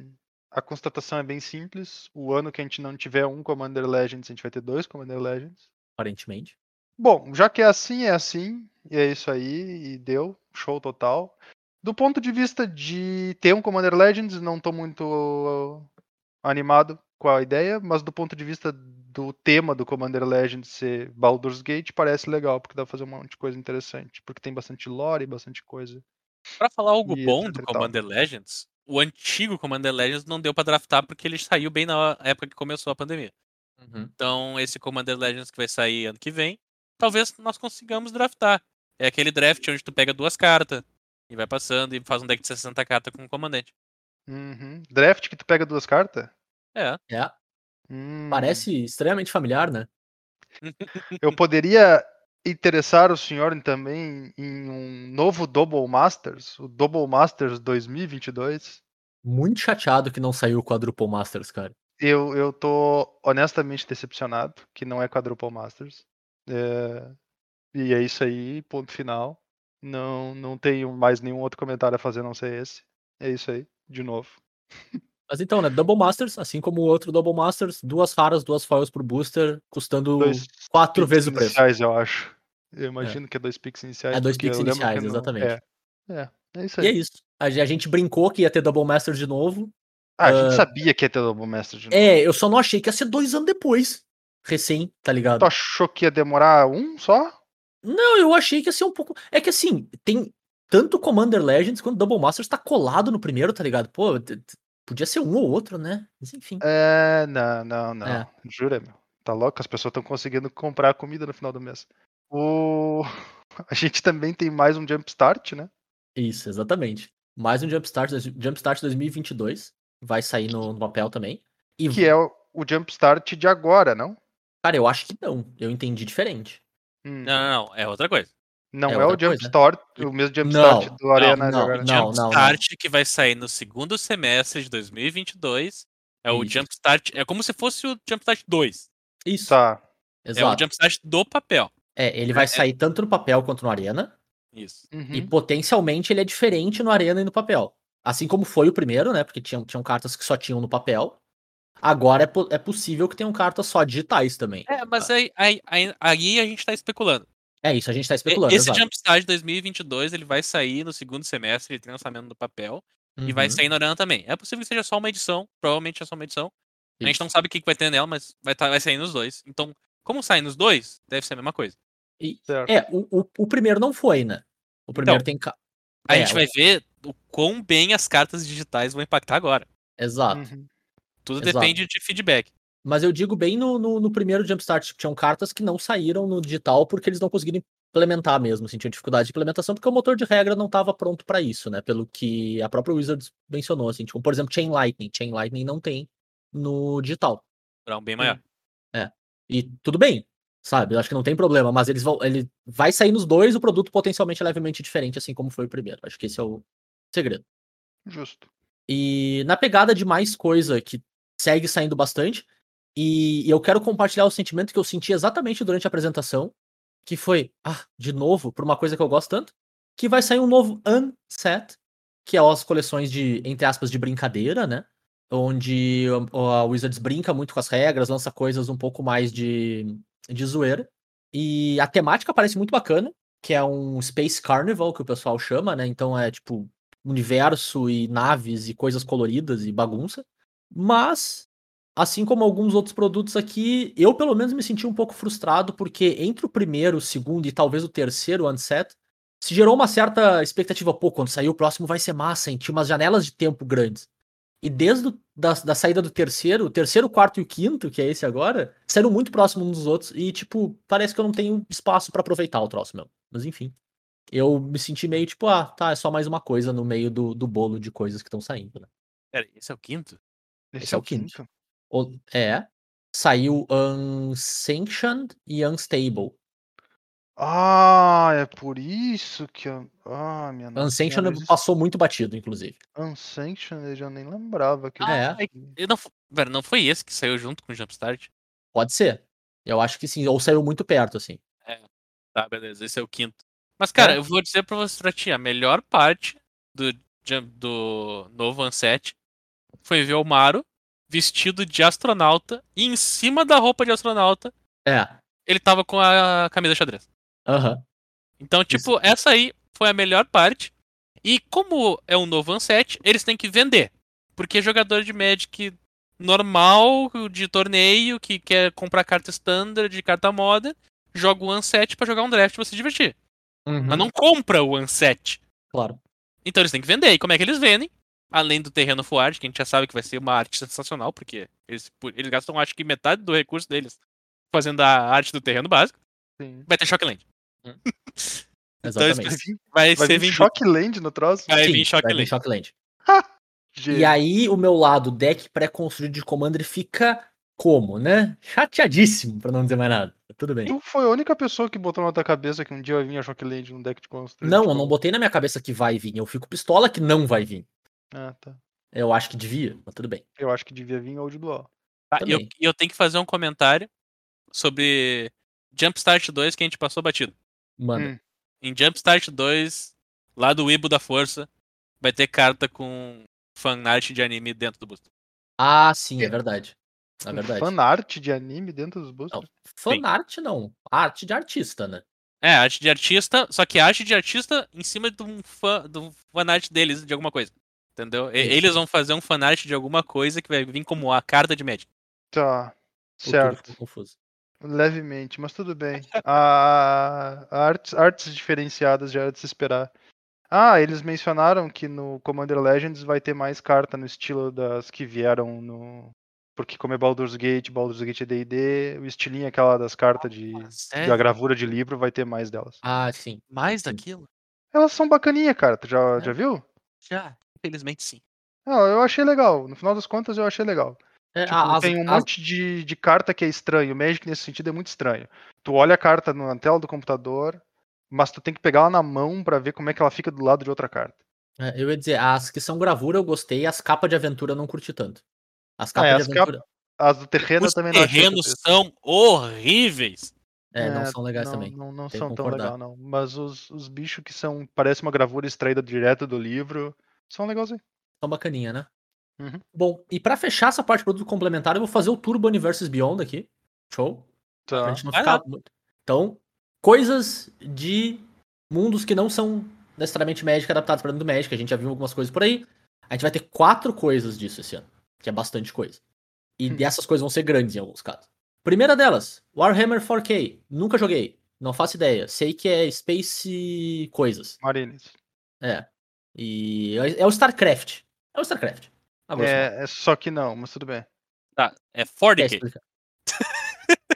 a constatação é bem simples. O ano que a gente não tiver um Commander Legends, a gente vai ter dois Commander Legends. Aparentemente. Bom, já que é assim, é assim. E é isso aí. E deu. Show total. Do ponto de vista de ter um Commander Legends, não tô muito uh, animado com a ideia, mas do ponto de vista do tema do Commander Legends ser Baldur's Gate, parece legal, porque dá pra fazer um monte de coisa interessante. Porque tem bastante lore, bastante coisa. Pra falar algo E bom do e. Commander Legends, o antigo Commander Legends não deu pra draftar porque ele saiu bem na época que começou a pandemia. Uhum. Então, esse Commander Legends que vai sair ano que vem, talvez nós consigamos draftar. É aquele draft onde tu pega duas cartas e vai passando e faz um deck de 60 cartas com o comandante. Uhum. Draft que tu pega duas cartas? É. É, Hum. parece extremamente familiar, né? Eu poderia interessar o senhor também em um novo Double Masters, o Double Masters 2022. Muito chateado que não saiu o Quadruple Masters, cara. Eu, eu tô honestamente decepcionado que não é Quadruple Masters. É, E é isso aí, ponto final. Não, não tenho mais nenhum outro comentário a fazer a não ser esse. É isso aí, de novo. Mas então, né? Double Masters, assim como o outro Double Masters, duas raras, duas foils por booster, custando Dois quatro vezes o preço. iniciais, eu acho. Eu imagino que é dois picks iniciais. É dois picks iniciais, não- exatamente. É, é, é isso E é aí. isso. A ge- a gente brincou que ia ter Double Masters de novo. Ah, a gente Ah, sabia que ia ter Double Master de novo. É, eu só não achei que ia ser dois anos depois. Recém, tá ligado? Tu achou que ia demorar um só? Não, eu achei que ia ser um pouco. É que assim, tem tanto Commander Legends quanto Double Masters tá colado no primeiro, tá ligado? Pô, podia ser um ou outro, né? Mas enfim. É, não, não, não. É. Jura, meu. Tá louco? As pessoas estão conseguindo comprar comida no final do mês. O... A gente também tem mais um Jumpstart, né? Isso, exatamente. Mais um Jumpstart, Jumpstart 2022. Vai sair no, no papel também. E, Que é o, o Jumpstart de agora, não? cara, eu acho que não. Eu entendi diferente. Hum, Não, não, não. É outra coisa. Não é é, o? Jumpstart, o mesmo Jumpstart Não, do Arena não, agora. não. Jumpstart que vai sair no segundo semestre de 2022. É o Isso. Jumpstart. É como se fosse o Jumpstart 2. Isso, Tá. É o exato. Jumpstart do papel. É, ele vai sair tanto no papel quanto no Arena. Isso. E Uhum. potencialmente ele é diferente no Arena e no papel. Assim como foi o primeiro, né? Porque tinham, tinham cartas que só tinham no papel. Agora é, po- é possível que tenham cartas só digitais também. É, mas aí, aí, aí, aí a gente tá especulando. É isso, a gente tá E- especulando. Esse exato. Jumpstart 2022 ele vai sair no segundo semestre, ele tem lançamento no papel. E vai Uhum, sair no Arena também. É possível que seja só uma edição. Provavelmente é só uma edição. A gente isso. não sabe o que vai ter nela, mas vai, tá, vai sair nos dois. Então, como sai nos dois, deve ser a mesma coisa. Certo. É, o, o, o primeiro não foi, né? O primeiro Então, tem. ca- A É, gente o- vai ver o quão bem as cartas digitais vão impactar agora. Exato. Uhum. Tudo Exato. depende de feedback. Mas eu digo bem no, no, no primeiro Jumpstart, tipo, tinham cartas que não saíram no digital porque eles não conseguiram implementar mesmo, assim, tinham dificuldade de implementação, porque o motor de regra não estava pronto para isso, né? Pelo que a própria Wizards mencionou, assim, tipo, por exemplo, Chain Lightning. Chain Lightning não tem no digital. Pra um bem maior. E tudo bem, sabe? Eu acho que não tem problema, mas eles vão. Ele vai sair nos dois, o produto potencialmente é levemente diferente, assim como foi o primeiro. Acho que esse é o segredo. Justo. E na pegada de mais coisa que segue saindo bastante, e, eu quero compartilhar o sentimento que eu senti exatamente durante a apresentação, que foi, ah, de novo, por uma coisa que eu gosto tanto, que vai sair um novo Unset, que é as coleções de, entre aspas, de brincadeira, né? Onde a Wizards brinca muito com as regras, lança coisas um pouco mais de, de zoeira. E a temática parece muito bacana, que é um Space Carnival, que o pessoal chama, né? Então é tipo universo e naves e coisas coloridas e bagunça. Mas, assim como alguns outros produtos aqui, eu pelo menos me senti um pouco frustrado, porque entre o primeiro, o segundo e talvez o terceiro Unset, se gerou uma certa expectativa, pô, quando sair o próximo vai ser massa, hein? Tinha umas janelas de tempo grandes. E desde o, da, da saída do terceiro, o terceiro, o quarto e o quinto, que é esse agora, saíram muito próximos uns dos outros. E, tipo, parece que eu não tenho espaço pra aproveitar o troço mesmo. Mas enfim. Eu me senti meio tipo, ah, tá, é só mais uma coisa no meio do, do bolo de coisas que estão saindo, né? Pera, esse é o quinto? Esse, é o quinto. É. Saiu Unsanctioned e Unstable. Ah, é por isso que eu. Ah, minha nossa. Unsanctioned senhora, passou muito batido, inclusive. Unsanctioned, eu já nem lembrava que. Ah, é? Eu não, pera, não foi esse que saiu junto com o Jumpstart? Pode ser. Eu acho que sim, ou saiu muito perto, assim. Tá, beleza, esse é o quinto. Mas, cara, É. eu vou dizer pra você, pra ti, a melhor parte do, do novo Unset foi ver o Maru vestido de astronauta e em cima da roupa de astronauta É. ele tava com a camisa xadrez. Aham. Então, tipo, essa aí foi a melhor parte. E como é um novo Unset, eles têm que vender. Porque jogador de Magic normal, de torneio, que quer comprar carta standard, de carta moda, joga o Unset pra jogar um draft pra se divertir. Uhum, Mas não compra o Unset. Claro. Então eles têm que vender. E como é que eles vendem? Além do terreno full art, que a gente já sabe que vai ser uma arte sensacional, porque eles, eles gastam acho que metade do recurso deles fazendo a arte do terreno básico, Sim. vai ter Shockland. Então eles Exatamente. vai, Vai ser vir. Shockland no troço? Vai Sim, vir Shockland. vir Shockland. E aí, o meu lado deck pré-construído de Commander fica como, né? Chateadíssimo, pra não dizer mais nada. Tudo bem. Tu foi a única pessoa que botou na tua cabeça que um dia vai vir a Shockland num deck de construir. Não, eu não botei na minha cabeça que vai vir. Eu fico pistola que não vai vir. Ah, tá. Eu acho que devia, mas tudo bem. Eu acho que devia vir Old Dual. Tá, e eu, eu tenho que fazer um comentário sobre Jumpstart 2 que a gente passou batido. Mano, Hum. Em Jumpstart 2, lá do Ibo da Força, vai ter carta com fanart de anime dentro do booster. ah, sim, é É. verdade. É Um verdade. fanart de anime dentro dos boosters? Fanart não. Arte de artista, né? É, arte de artista, só que arte de artista em cima de um, fã, de um fanart deles, de alguma coisa. Entendeu? Isso. Eles vão fazer um fanart de alguma coisa que vai vir como a carta de Magic. Tá. Certo. confuso. Levemente, mas tudo bem. A, a artes, artes diferenciadas já era de se esperar. Ah, eles mencionaram que no Commander Legends vai ter mais carta no estilo das que vieram no. Porque como é Baldur's Gate, Baldur's Gate é D&D, o estilinho aquela das cartas de, da Sério? gravura de livro vai ter mais delas. Ah, sim. Mais daquilo? Elas são bacaninha, cara. Tu já, É. já viu? Já, infelizmente sim. Não, eu achei legal. No final das contas, eu achei legal. É, Tipo, as- tem um as- monte de, de carta que é estranho. O Magic nesse sentido é muito estranho. Tu olha a carta na tela do computador, mas tu tem que pegar ela na mão pra ver como é que ela fica do lado de outra carta. é, eu ia dizer, as que são gravura eu gostei, as capas de aventura eu não curti tanto. As Ah, capas é, de as aventura As do terreno Os também não achei. terrenos são horríveis. é, não É, são legais não, também. Não, não são tão legais, não. Mas os, os bichos que são. Parece uma gravura extraída direto do livro. São legalzinhos. São bacaninha, né? Uhum. Bom, e pra fechar essa parte de produto complementar, eu vou fazer o Turbo Universes Beyond aqui. Show? Pra Tá. gente não Vai ficar lá. muito. Então, coisas de mundos que não são necessariamente Magic adaptados para dentro do Magic. A gente já viu algumas coisas por aí. A gente vai ter quatro coisas disso esse ano, que é bastante coisa. E Hum. dessas coisas vão ser grandes em alguns casos. Primeira delas, Warhammer 4K. Nunca joguei, não faço ideia. Sei que é Space coisas. Marines. É. E é é o StarCraft. É o StarCraft. É, é só que não, mas tudo bem. Tá, é Quer 40k. explicar?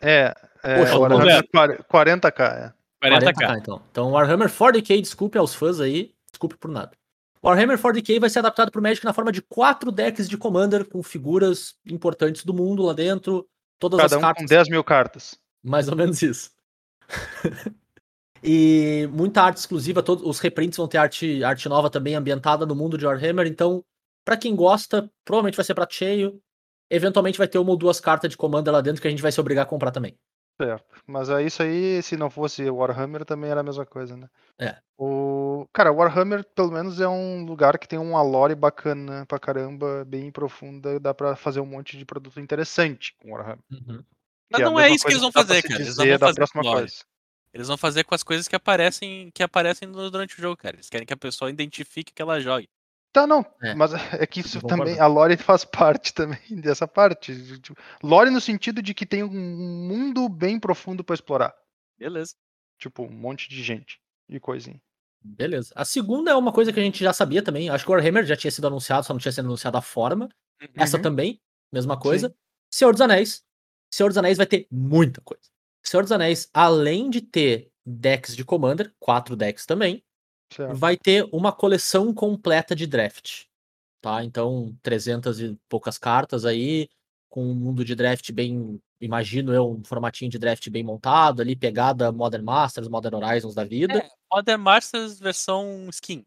É, é Poxa, Warhammer Roberto. 40- 40k, é. 40k. 40k, então. Então, Warhammer 40k, desculpe aos fãs aí, desculpe por nada. Warhammer 40k vai ser adaptado pro Magic na forma de quatro decks de Commander com figuras importantes do mundo lá dentro. Todas Cada as um cartas. com 10 mil cartas. Mais ou menos isso. e muita arte exclusiva, todos os reprints vão ter arte, arte nova também ambientada no mundo de Warhammer. Então, pra quem gosta, provavelmente vai ser prato cheio. Eventualmente vai ter uma ou duas cartas de Commander lá dentro que a gente vai se obrigar a comprar também. Certo. Mas é isso aí, se não fosse Warhammer, também era a mesma coisa, né? É. O... Cara, Warhammer, pelo menos, é um lugar que tem uma lore bacana pra caramba, bem profunda, dá pra fazer um monte de produto interessante com Warhammer. Uhum. Mas é não é isso que eles vão fazer, cara. Eles não vão da fazer próxima com lore. coisa. Eles vão fazer com as coisas que aparecem, que aparecem durante o jogo, cara. Eles querem que a pessoa identifique que ela jogue. Tá, não, É, mas é que isso também, concordar. a lore faz parte também dessa parte. Lore no sentido de que tem um mundo bem profundo pra explorar. Beleza. Tipo, um monte de gente e coisinha. Beleza. A segunda é uma coisa que a gente já sabia também. Acho que o Warhammer já tinha sido anunciado, só não tinha sido anunciado a forma. Essa Uhum. também, mesma coisa. Senhor dos Anéis. Senhor dos Anéis vai ter muita coisa. Senhor dos Anéis, além de ter decks de Commander, quatro decks também, Certo. vai ter uma coleção completa de draft. Tá? Então, 300 e poucas cartas aí, com um mundo de draft bem, imagino eu, um formatinho de draft bem montado ali, pegada Modern Masters, Modern Horizons da vida. É, Modern Masters versão skin.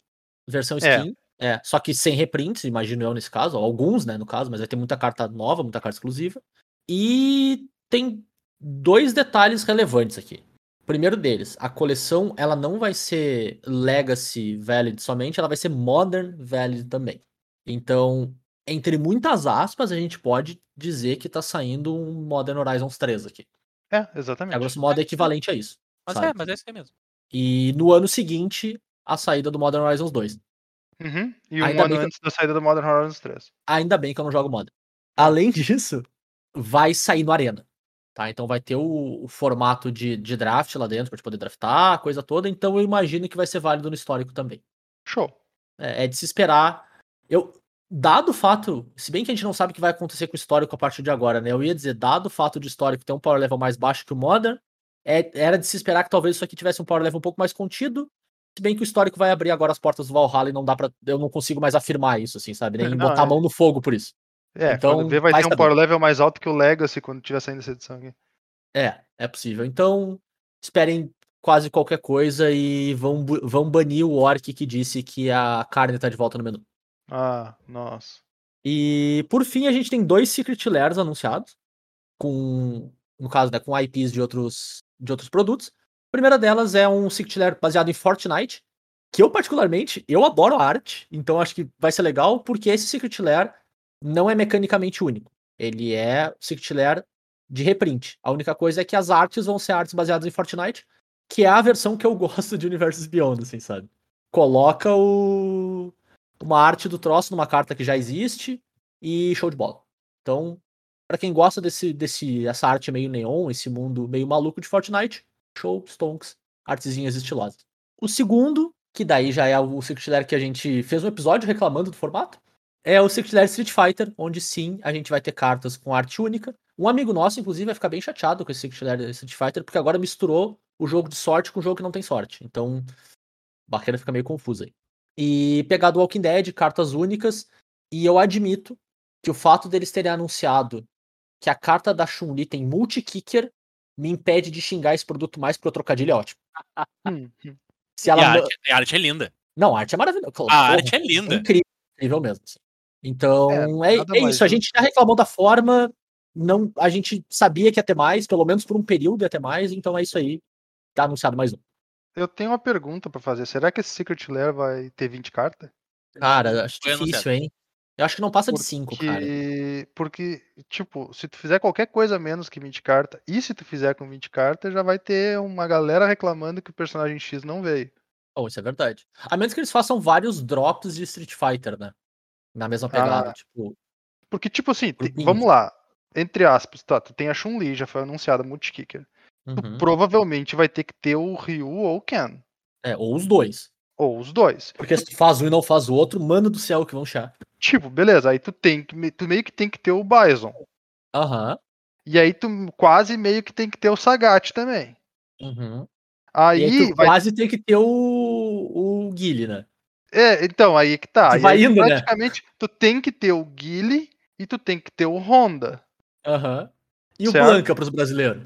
Versão É. skin. É. só que sem reprints, imagino eu nesse caso, alguns, né, no caso, mas vai ter muita carta nova, muita carta exclusiva. E tem dois detalhes relevantes aqui. Primeiro deles, a coleção ela não vai ser Legacy Valid somente, ela vai ser Modern Valid também. Então, entre muitas aspas, a gente pode dizer que tá saindo um Modern Horizons 3 aqui. É, Que, a exatamente. grosso modo é equivalente a isso. Mas sabe? é, mas é isso aí mesmo. E no ano seguinte, a saída do Modern Horizons 2. Uhum. E um Ainda ano bem que- antes da saída do Modern Horizons 3. Ainda bem que eu não jogo Modern. Além disso, vai sair no Arena. Tá? Então vai ter o, o formato de, de draft lá dentro pra gente poder draftar, a coisa toda. Então eu imagino que vai ser válido no histórico também. Show. É, é de se esperar. Eu, dado o fato, se bem que a gente não sabe o que vai acontecer com o histórico a partir de agora, né? Eu ia dizer, dado o fato de histórico ter um power level mais baixo que o Modern, é- era de se esperar que talvez isso aqui tivesse um power level um pouco mais contido. Se bem que o histórico vai abrir agora as portas do Valhalla e não dá para, eu não consigo mais afirmar isso, assim, sabe? Nem Não, botar a é. mão no fogo por isso. É, Então, quando vê vai ter um saber. power level mais alto que o Legacy quando tiver saindo essa edição aqui. É, é possível. Então, esperem quase qualquer coisa e vão, vão banir o Orc que disse que a carne tá de volta no menu. Ah, nossa. E por fim, a gente tem dois Secret Lairs anunciados. com, no caso, né, com IPs de outros, de outros produtos. A primeira delas é um Secret Lair baseado em Fortnite, que eu particularmente, eu adoro a arte, então acho que vai ser legal, porque esse Secret Lair não é mecanicamente único. Ele é Secret Lair de reprint. A única coisa é que as artes vão ser artes baseadas em Fortnite, que é a versão que eu gosto de Universos Beyond, assim, sabe? Coloca o uma arte do troço numa carta que já existe e show de bola. Então, para quem gosta desse, desse essa arte meio neon, esse mundo meio maluco de Fortnite, show, stonks, artezinhas estilosas. O segundo, que daí já é o Secret Lair que a gente fez um episódio reclamando do formato, é o Secret Lair Street Fighter, onde sim, a gente vai ter cartas com arte única. Um amigo nosso, inclusive, vai ficar bem chateado com esse Secret Lair Street Fighter, porque agora misturou o jogo de sorte com o jogo que não tem sorte. Então, bacana fica meio confusa aí. E pegar do Walking Dead, cartas únicas, e eu admito que o fato deles terem anunciado que a carta da Chun-Li tem multi-kicker me impede de xingar esse produto mais porque o trocadilho é ótimo. Hum, hum. Se E ela a arte, a arte é linda. Não, a arte é maravilhosa. A Porra, arte é é linda. incrível, incrível mesmo. assim. Então, é, é mais isso. A justo. gente já reclamou da forma, não, a gente sabia que ia ter mais, pelo menos por um período ia ter mais, então é isso aí. Tá anunciado mais um. Eu tenho uma pergunta pra fazer. Será que esse Secret Lair vai ter 20 cartas? Cara, acho Foi difícil, anunciado. hein? Eu acho que não passa de 5, cara. Porque, porque, tipo, se tu fizer qualquer coisa menos que 20 cartas, e se tu fizer com 20 cartas, já vai ter uma galera reclamando que o personagem X não veio. Oh, isso é verdade. A menos que eles façam vários drops de Street Fighter, né? Na mesma pegada. Ah. Tipo, Porque, tipo assim, Por te- 20. vamos lá. Entre aspas, tá, tu tem a Chun-Li, já foi anunciada multi-kicker. Tu uhum. provavelmente vai ter que ter o Ryu ou o Ken. é, ou os dois. Ou os dois. Porque se tu faz um e não faz o outro, mano do céu que vão char. Tipo, beleza, aí tu tem que. Tu meio que tem que ter o Bison. Aham. E aí tu quase meio que tem que ter o Sagat também. Uhum. Aí, aí tu vai. quase tem que ter o, o Guile, né? É, então, aí que tá. Tu E vai aí, tu indo, né? praticamente, tu tem que ter o Guile e tu tem que ter o Honda. Aham. E o Certo. Blanca pros brasileiros?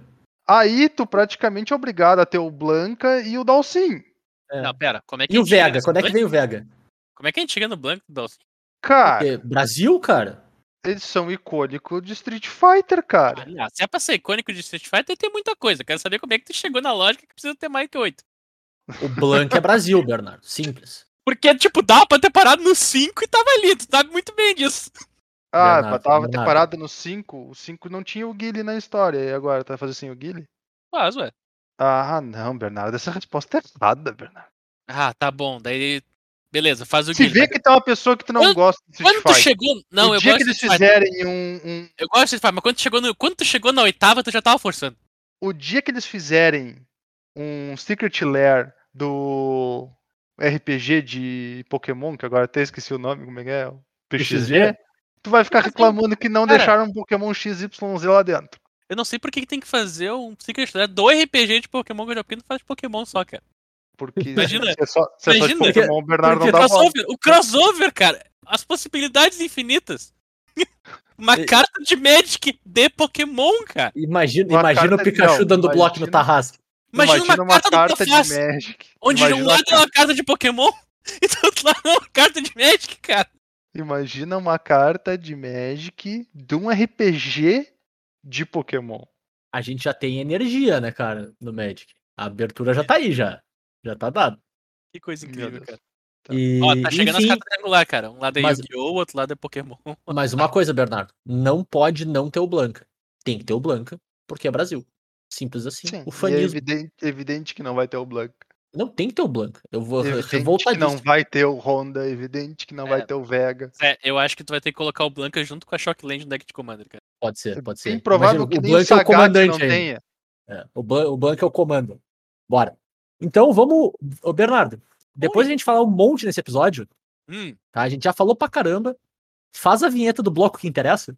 Aí tu praticamente é obrigado a ter o Blanca e o Dalsin. É. Não, pera, como é que E o Vega? Quando é que vem o Vega? Como é que a gente chega no Blanco do Dalsin? Cara, Porque Brasil, cara? eles são icônicos de Street Fighter, cara. Ah, se é pra ser icônico de Street Fighter, tem muita coisa. Quero saber como é que tu chegou na lógica que precisa ter mais que 8. O Blanca é Brasil, Bernardo. Simples. Porque, tipo, dava pra ter parado no 5 e tava ali. Tu sabe muito bem disso. Ah, Bernardo, tava ter parado no 5. O 5 não tinha o Guile na história. E agora, tá fazendo sem o Guile? Faz, ué. Ah, não, Bernardo. Essa resposta é errada, Bernardo. Ah, tá bom. Daí. Beleza, faz o Se Guilherme. vê que tem uma pessoa que tu não Quando- gosta de Quando tu chegou. Não, o eu dia gosto que eles fizerem um, um- Eu gosto de Street Fighter, mas quando tu chegou, no... quando tu chegou na oitava, tu já tava forçando. O dia que eles fizerem um Secret Lair do RPG de Pokémon, que agora até esqueci o nome, como é que é? PXG. Tu vai ficar Assim, reclamando que não cara- deixaram um Pokémon XYZ lá dentro. Eu não sei por que tem que fazer um Secret Lair do RPG de Pokémon, que eu já porque não faz de Pokémon só, cara. Porque Imagina- se é só, se é só de imagina- Pokémon, o Bernardo porque não dá crossover, o crossover, cara. As possibilidades infinitas. Uma E- carta de Magic de Pokémon, cara. Imagina, Uma imagina o Pikachu não, dando bloco no imagina- Tarrasque. Imagina, uma, carta, do de Magic. onde de um Imagina uma lado é uma carta de Pokémon e do outro lado é uma carta de Magic, cara. Imagina uma carta de Magic de um RPG de Pokémon. A gente já tem energia, né, cara, no Magic. A abertura já tá aí, já. Já tá dado. Que coisa incrível, cara. Tá. E, Ó, tá chegando enfim, as cartas triangular, cara. Um lado é mas- Yu-Gi-Oh!, o outro lado é Pokémon. mas uma coisa, Bernardo. Não pode não ter o Blanca. Tem que ter o Blanca, porque é Brasil. Simples assim. Sim, o é fanismo. evidente, evidente que não vai ter o Blanca. Não tem que ter o Blanca. Eu vou Evidente que não vai ter o Honda, evidente que não vai É. ter o Vega. É, eu acho que tu vai ter que colocar o Blanca junto com a Shockland no deck de Commander, cara. Pode ser, pode ser. Bem provável Imagina, que o Blanca é o comandante não tenha. É, o, Blan- o Blanca é o comando. Bora. Então vamos. Ô, Bernardo, depois Oi. a gente falar um monte nesse episódio, Hum. tá? A gente já falou pra caramba. Faz a vinheta do bloco que interessa.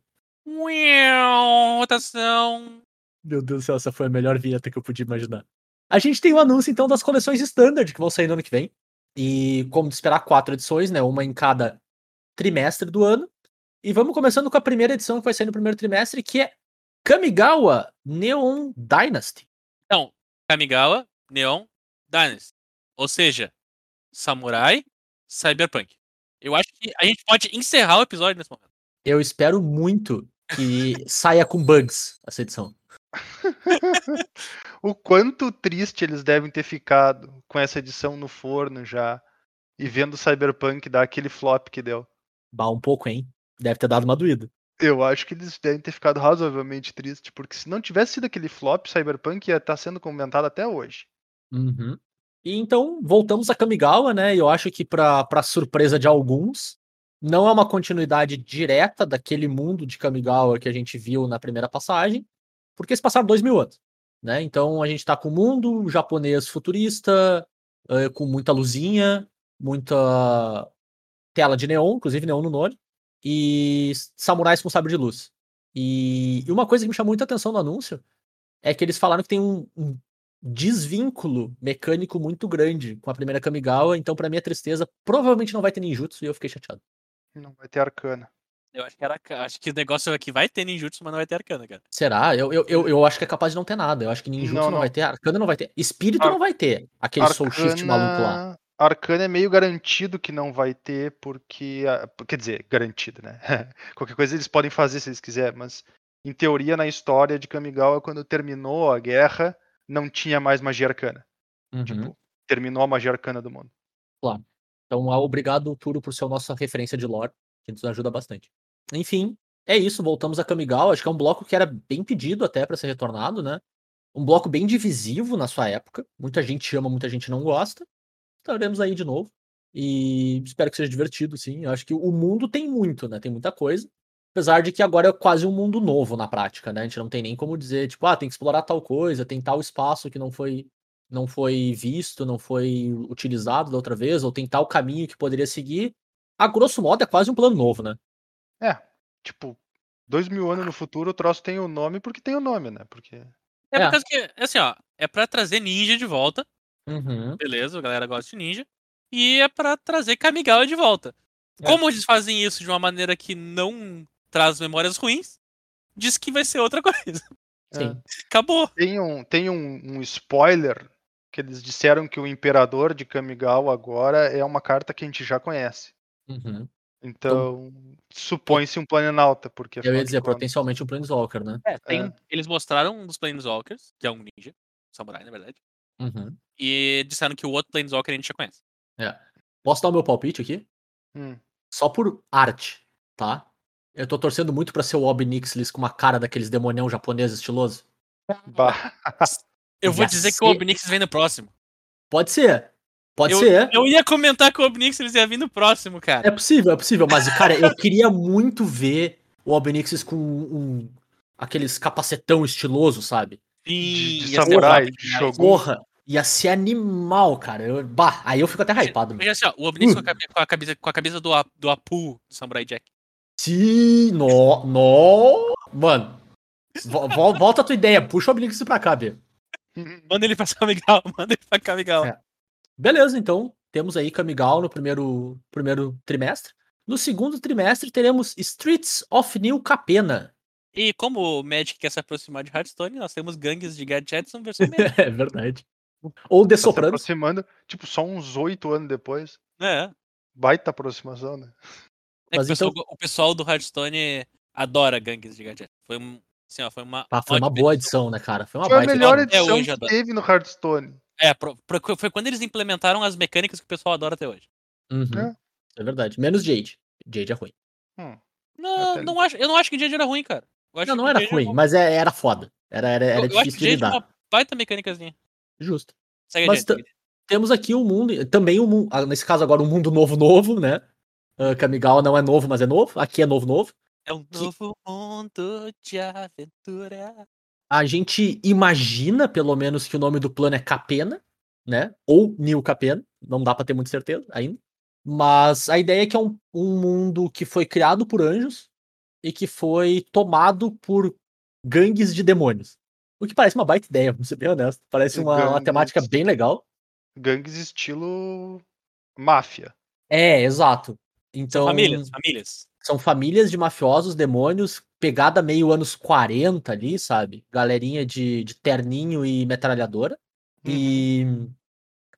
Rotação. Meu Deus do céu, essa foi a melhor vinheta que eu podia imaginar. A gente tem o anúncio, então, das coleções standard que vão sair no ano que vem. E, como de esperar, quatro edições, né? Uma em cada trimestre do ano. E vamos começando com a primeira edição que vai sair no primeiro trimestre, que é Kamigawa Neon Dynasty. Então, Kamigawa, Neon, Dynasty. Ou seja, Samurai, Cyberpunk. Eu acho que a gente pode encerrar o episódio nesse momento. Eu espero muito que saia com bugs essa edição. o quanto triste eles devem ter ficado com essa edição no forno já e vendo o Cyberpunk dar aquele flop que deu. Bah, um pouco, hein? Deve ter dado uma doída. Eu acho que eles devem ter ficado razoavelmente tristes, porque se não tivesse sido aquele flop, Cyberpunk ia estar sendo comentado até hoje. Uhum. E então, voltamos a Kamigawa, né? Eu acho que, para surpresa de alguns, não é uma continuidade direta daquele mundo de Kamigawa que a gente viu na primeira passagem, porque se passaram dois mil anos. Né? Então a gente está com um mundo japonês futurista, com muita luzinha, muita tela de neon, inclusive neon no nome, e samurais com sabre de luz. E, e, uma coisa que me chamou muita atenção no anúncio é que eles falaram que tem um, um desvínculo mecânico muito grande com a primeira Kamigawa, então para minha tristeza, provavelmente não vai ter ninjutsu e eu fiquei chateado. Não vai ter arcana. Eu acho que, era, acho que o negócio aqui vai ter ninjutsu, mas não vai ter arcana, cara. Será? Eu, eu, eu, eu acho que é capaz de não ter nada. Eu acho que ninjutsu não, não, não. vai ter, arcana não vai ter. Espírito Ar... não vai ter. Aquele arcana... soul shift maluco lá. Arcana é meio garantido que não vai ter, porque. Quer dizer, garantido, né? Qualquer coisa eles podem fazer se eles quiserem, mas em teoria, na história de Kamigawa, quando terminou a guerra, não tinha mais magia arcana. Uhum. Tipo, terminou a magia arcana do mundo. Claro. Então, obrigado, Turo, por ser a nossa referência de lore, que nos ajuda bastante. Enfim, é isso. Voltamos a Kamigawa. Acho que é um bloco que era bem pedido até para ser retornado, né? Um bloco bem divisivo na sua época. Muita gente ama, muita gente não gosta. Estaremos aí de novo. E espero que seja divertido, sim. Eu acho que o mundo tem muito, né? Tem muita coisa. Apesar de que agora é quase um mundo novo na prática, né? A gente não tem nem como dizer, tipo, ah, tem que explorar tal coisa, tem tal espaço que não foi não foi visto, não foi utilizado da outra vez, ou tem tal caminho que poderia seguir. A grosso modo é quase um plano novo, né? É, tipo, dois mil anos no futuro o troço tem o nome porque tem o nome, né? Porque. É, é. por causa que, assim, ó, é pra trazer ninja de volta. Uhum. Beleza, a galera gosta de ninja. E é pra trazer Kamigawa de volta. É. Como eles fazem isso de uma maneira que não traz memórias ruins, diz que vai ser outra coisa. Sim. É. Acabou. Tem um, tem um, um spoiler que eles disseram que o Imperador de Kamigawa agora é uma carta que a gente já conhece. Uhum. Então, supõe-se um Planalta, porque... Eu ia dizer, potencialmente um Planeswalker, né? É, tem, é. eles mostraram um dos Planeswalkers, que é um ninja, um samurai, na verdade. Uhum. E disseram que o outro Planeswalker a gente já conhece. É. Posso dar o meu palpite aqui? Hum. Só por arte, tá? Eu tô torcendo muito pra ser o Obnixilis com uma cara daqueles demonião japonês estiloso. Bah. Eu vou dizer ser... que o Obnixilis vem no próximo. Pode ser. Pode eu, ser. Eu ia comentar que o Obnixilis ia vir no próximo, cara. É possível, é possível. Mas, cara, eu queria muito ver o Obnixilis com um, aqueles capacetão estiloso, sabe? Sim, de, de samurai, de Shogun. Porra, ia ser animal, cara. Eu, bah, aí eu fico até hypado. Mas assim, ó, o Obnixilis uh. com, a, com, a, camisa, com a camisa do, do Apu, do Samurai Jack. Sim, no, no. Mano, vo, volta a tua ideia, puxa o Obnixilis pra cá, Bia. Manda ele pra Kamigal, manda ele pra Kamigal. É. Beleza, então temos aí Kamigal no primeiro, primeiro trimestre. No segundo trimestre teremos Streets of New Capena. E como o Magic quer se aproximar de Hearthstone, nós temos gangues de Gadgetson versão Magic. é verdade. Ou The tá Sopranos. Se aproximando, tipo, só uns oito anos depois. É. Baita aproximação, né? É Mas o, então... pessoal, o pessoal do Hearthstone adora gangues de Gadget. Foi, assim, ó, foi uma. Ah, foi uma boa edição, né, cara? Foi uma foi a melhor edição que teve no Hearthstone. É, pro, pro, foi quando eles implementaram as mecânicas que o pessoal adora até hoje. Uhum. É. é. verdade. Menos Jade. Jade é ruim. Hum. Não, não acho, eu não acho que Jade era ruim, cara. não, não era ruim, era mas é, era foda. Era, era, era eu, difícil eu acho que de lidar. Jade é uma baita mecânicazinha. Justo. Segue mas temos aqui um mundo, também um mundo, nesse caso agora um mundo novo novo, né? Uh, Kamigawa não é novo, mas é novo. Aqui é novo novo. É um novo que... mundo de aventura a gente imagina, pelo menos, que o nome do plano é Capena, né? Ou New Capena, não dá para ter muita certeza ainda. Mas a ideia é que é um, um, mundo que foi criado por anjos e que foi tomado por gangues de demônios. O que parece uma baita ideia, vamos ser bem honesto. Parece uma, gangues, uma temática bem legal. Gangues estilo máfia. É, exato. Então, São famílias, famílias. São famílias de mafiosos, demônios, pegada meio anos 40 ali, sabe? Galerinha de, de terninho e metralhadora. Uhum. E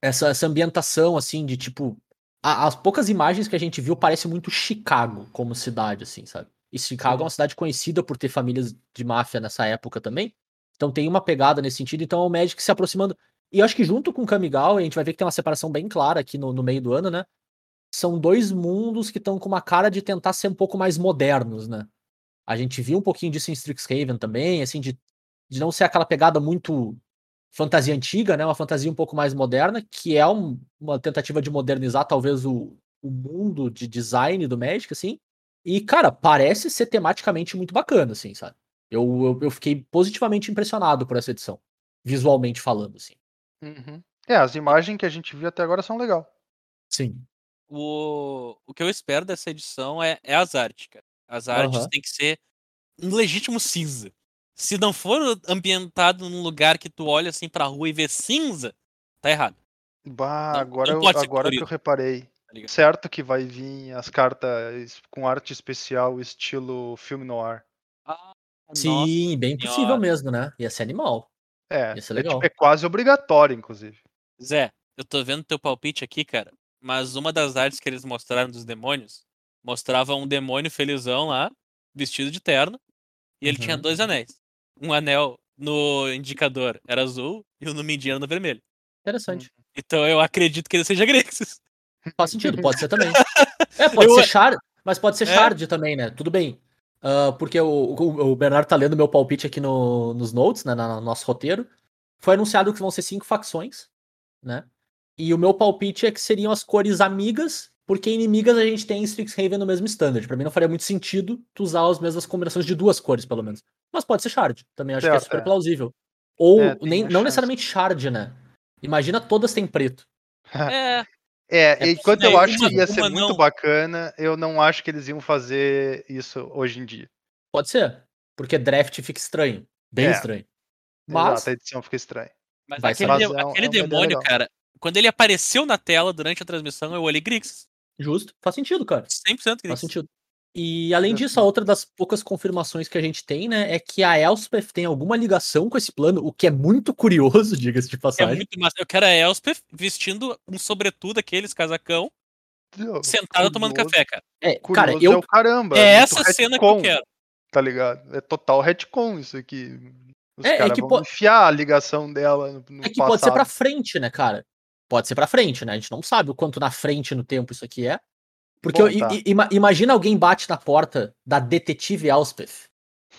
essa, essa ambientação, assim, de tipo. A, as poucas imagens que a gente viu parece muito Chicago como cidade, assim, sabe? E Chicago é uma cidade conhecida por ter famílias de máfia nessa época também. Então tem uma pegada nesse sentido. Então é o Magic se aproximando. E eu acho que junto com o Kamigawa, a gente vai ver que tem uma separação bem clara aqui no, no meio do ano, né? São dois mundos que estão com uma cara de tentar ser um pouco mais modernos, né? A gente viu um pouquinho disso em Strixhaven também, assim, de, de não ser aquela pegada muito fantasia antiga, né? Uma fantasia um pouco mais moderna, que é um- uma tentativa de modernizar talvez o, o mundo de design do Magic, assim. E, cara, parece ser tematicamente muito bacana, assim, sabe? Eu, eu, eu fiquei positivamente impressionado por essa edição, visualmente falando, assim. Uhum. É, as imagens que a gente viu até agora são legal. Sim. O, o que eu espero dessa edição é, é as artes, cara. As artes Aham. tem que ser um legítimo cinza. Se não for ambientado num lugar que tu olha assim pra rua e vê cinza, tá errado. Bah, Não- agora, não eu, ser agora que eu reparei. Tá? Certo que vai vir as cartas com arte especial, estilo filme noir. Ah, Sim, bem possível Senhora. mesmo, né? Ia ser animal. É, Ia ser é, legal. tipo, é quase obrigatório, inclusive. Zé, eu tô vendo teu palpite aqui, cara. Mas uma das artes que eles mostraram dos demônios mostrava um demônio felizão lá, vestido de terno, e ele tinha Uhum. dois anéis. Um anel no indicador era azul e o no mindinho era no vermelho. Interessante. Então eu acredito que ele seja Grixis. Faz sentido, pode ser também. É, pode Eu- ser Shard, mas pode ser É. Shard também, né? Tudo bem. Ah, porque o, o, o Bernardo tá lendo meu palpite aqui no, nos notes, né, na- no nosso roteiro. Foi anunciado que vão ser cinco facções, né? E o meu palpite é que seriam as cores amigas, porque inimigas a gente tem em Strixhaven no mesmo standard. Pra mim não faria muito sentido tu usar as mesmas combinações de duas cores, pelo menos. Mas pode ser Shard, também acho que é super é. plausível. Ou É, nem, não chance. necessariamente Shard, né? Imagina todas têm preto. É, É, É enquanto eu acho Uma- que ia ser muito não. bacana, eu não acho que eles iam fazer isso hoje em dia. Pode ser. Porque draft fica estranho. Bem É. estranho. Mas Exato, a edição fica estranha. mas Vai aquele, de- é um- aquele é demônio, cara, quando ele apareceu na tela durante a transmissão, eu olhei Grixis. Justo, faz sentido, cara. 100% Faz Grixis. sentido. E além disso, a outra das poucas confirmações que a gente tem, né, é que a Elspeth tem alguma ligação com esse plano, o que é muito curioso, diga-se de É passagem. muito massa. Eu quero a Elspeth vestindo um sobretudo, aqueles casacão, sentada tomando café, cara. É, Curioso cara, é eu o caramba. É muito essa cena que eu quero. Tá ligado? É total retcon isso aqui. Os É, é caras que vão po- enfiar a ligação dela no, no é que pode ser pra passado. frente, né, cara? Pode ser pra frente, né? A gente não sabe o quanto na frente no tempo isso aqui é. Porque Bom, tá. ima- imagina alguém bate na porta da detetive Elspeth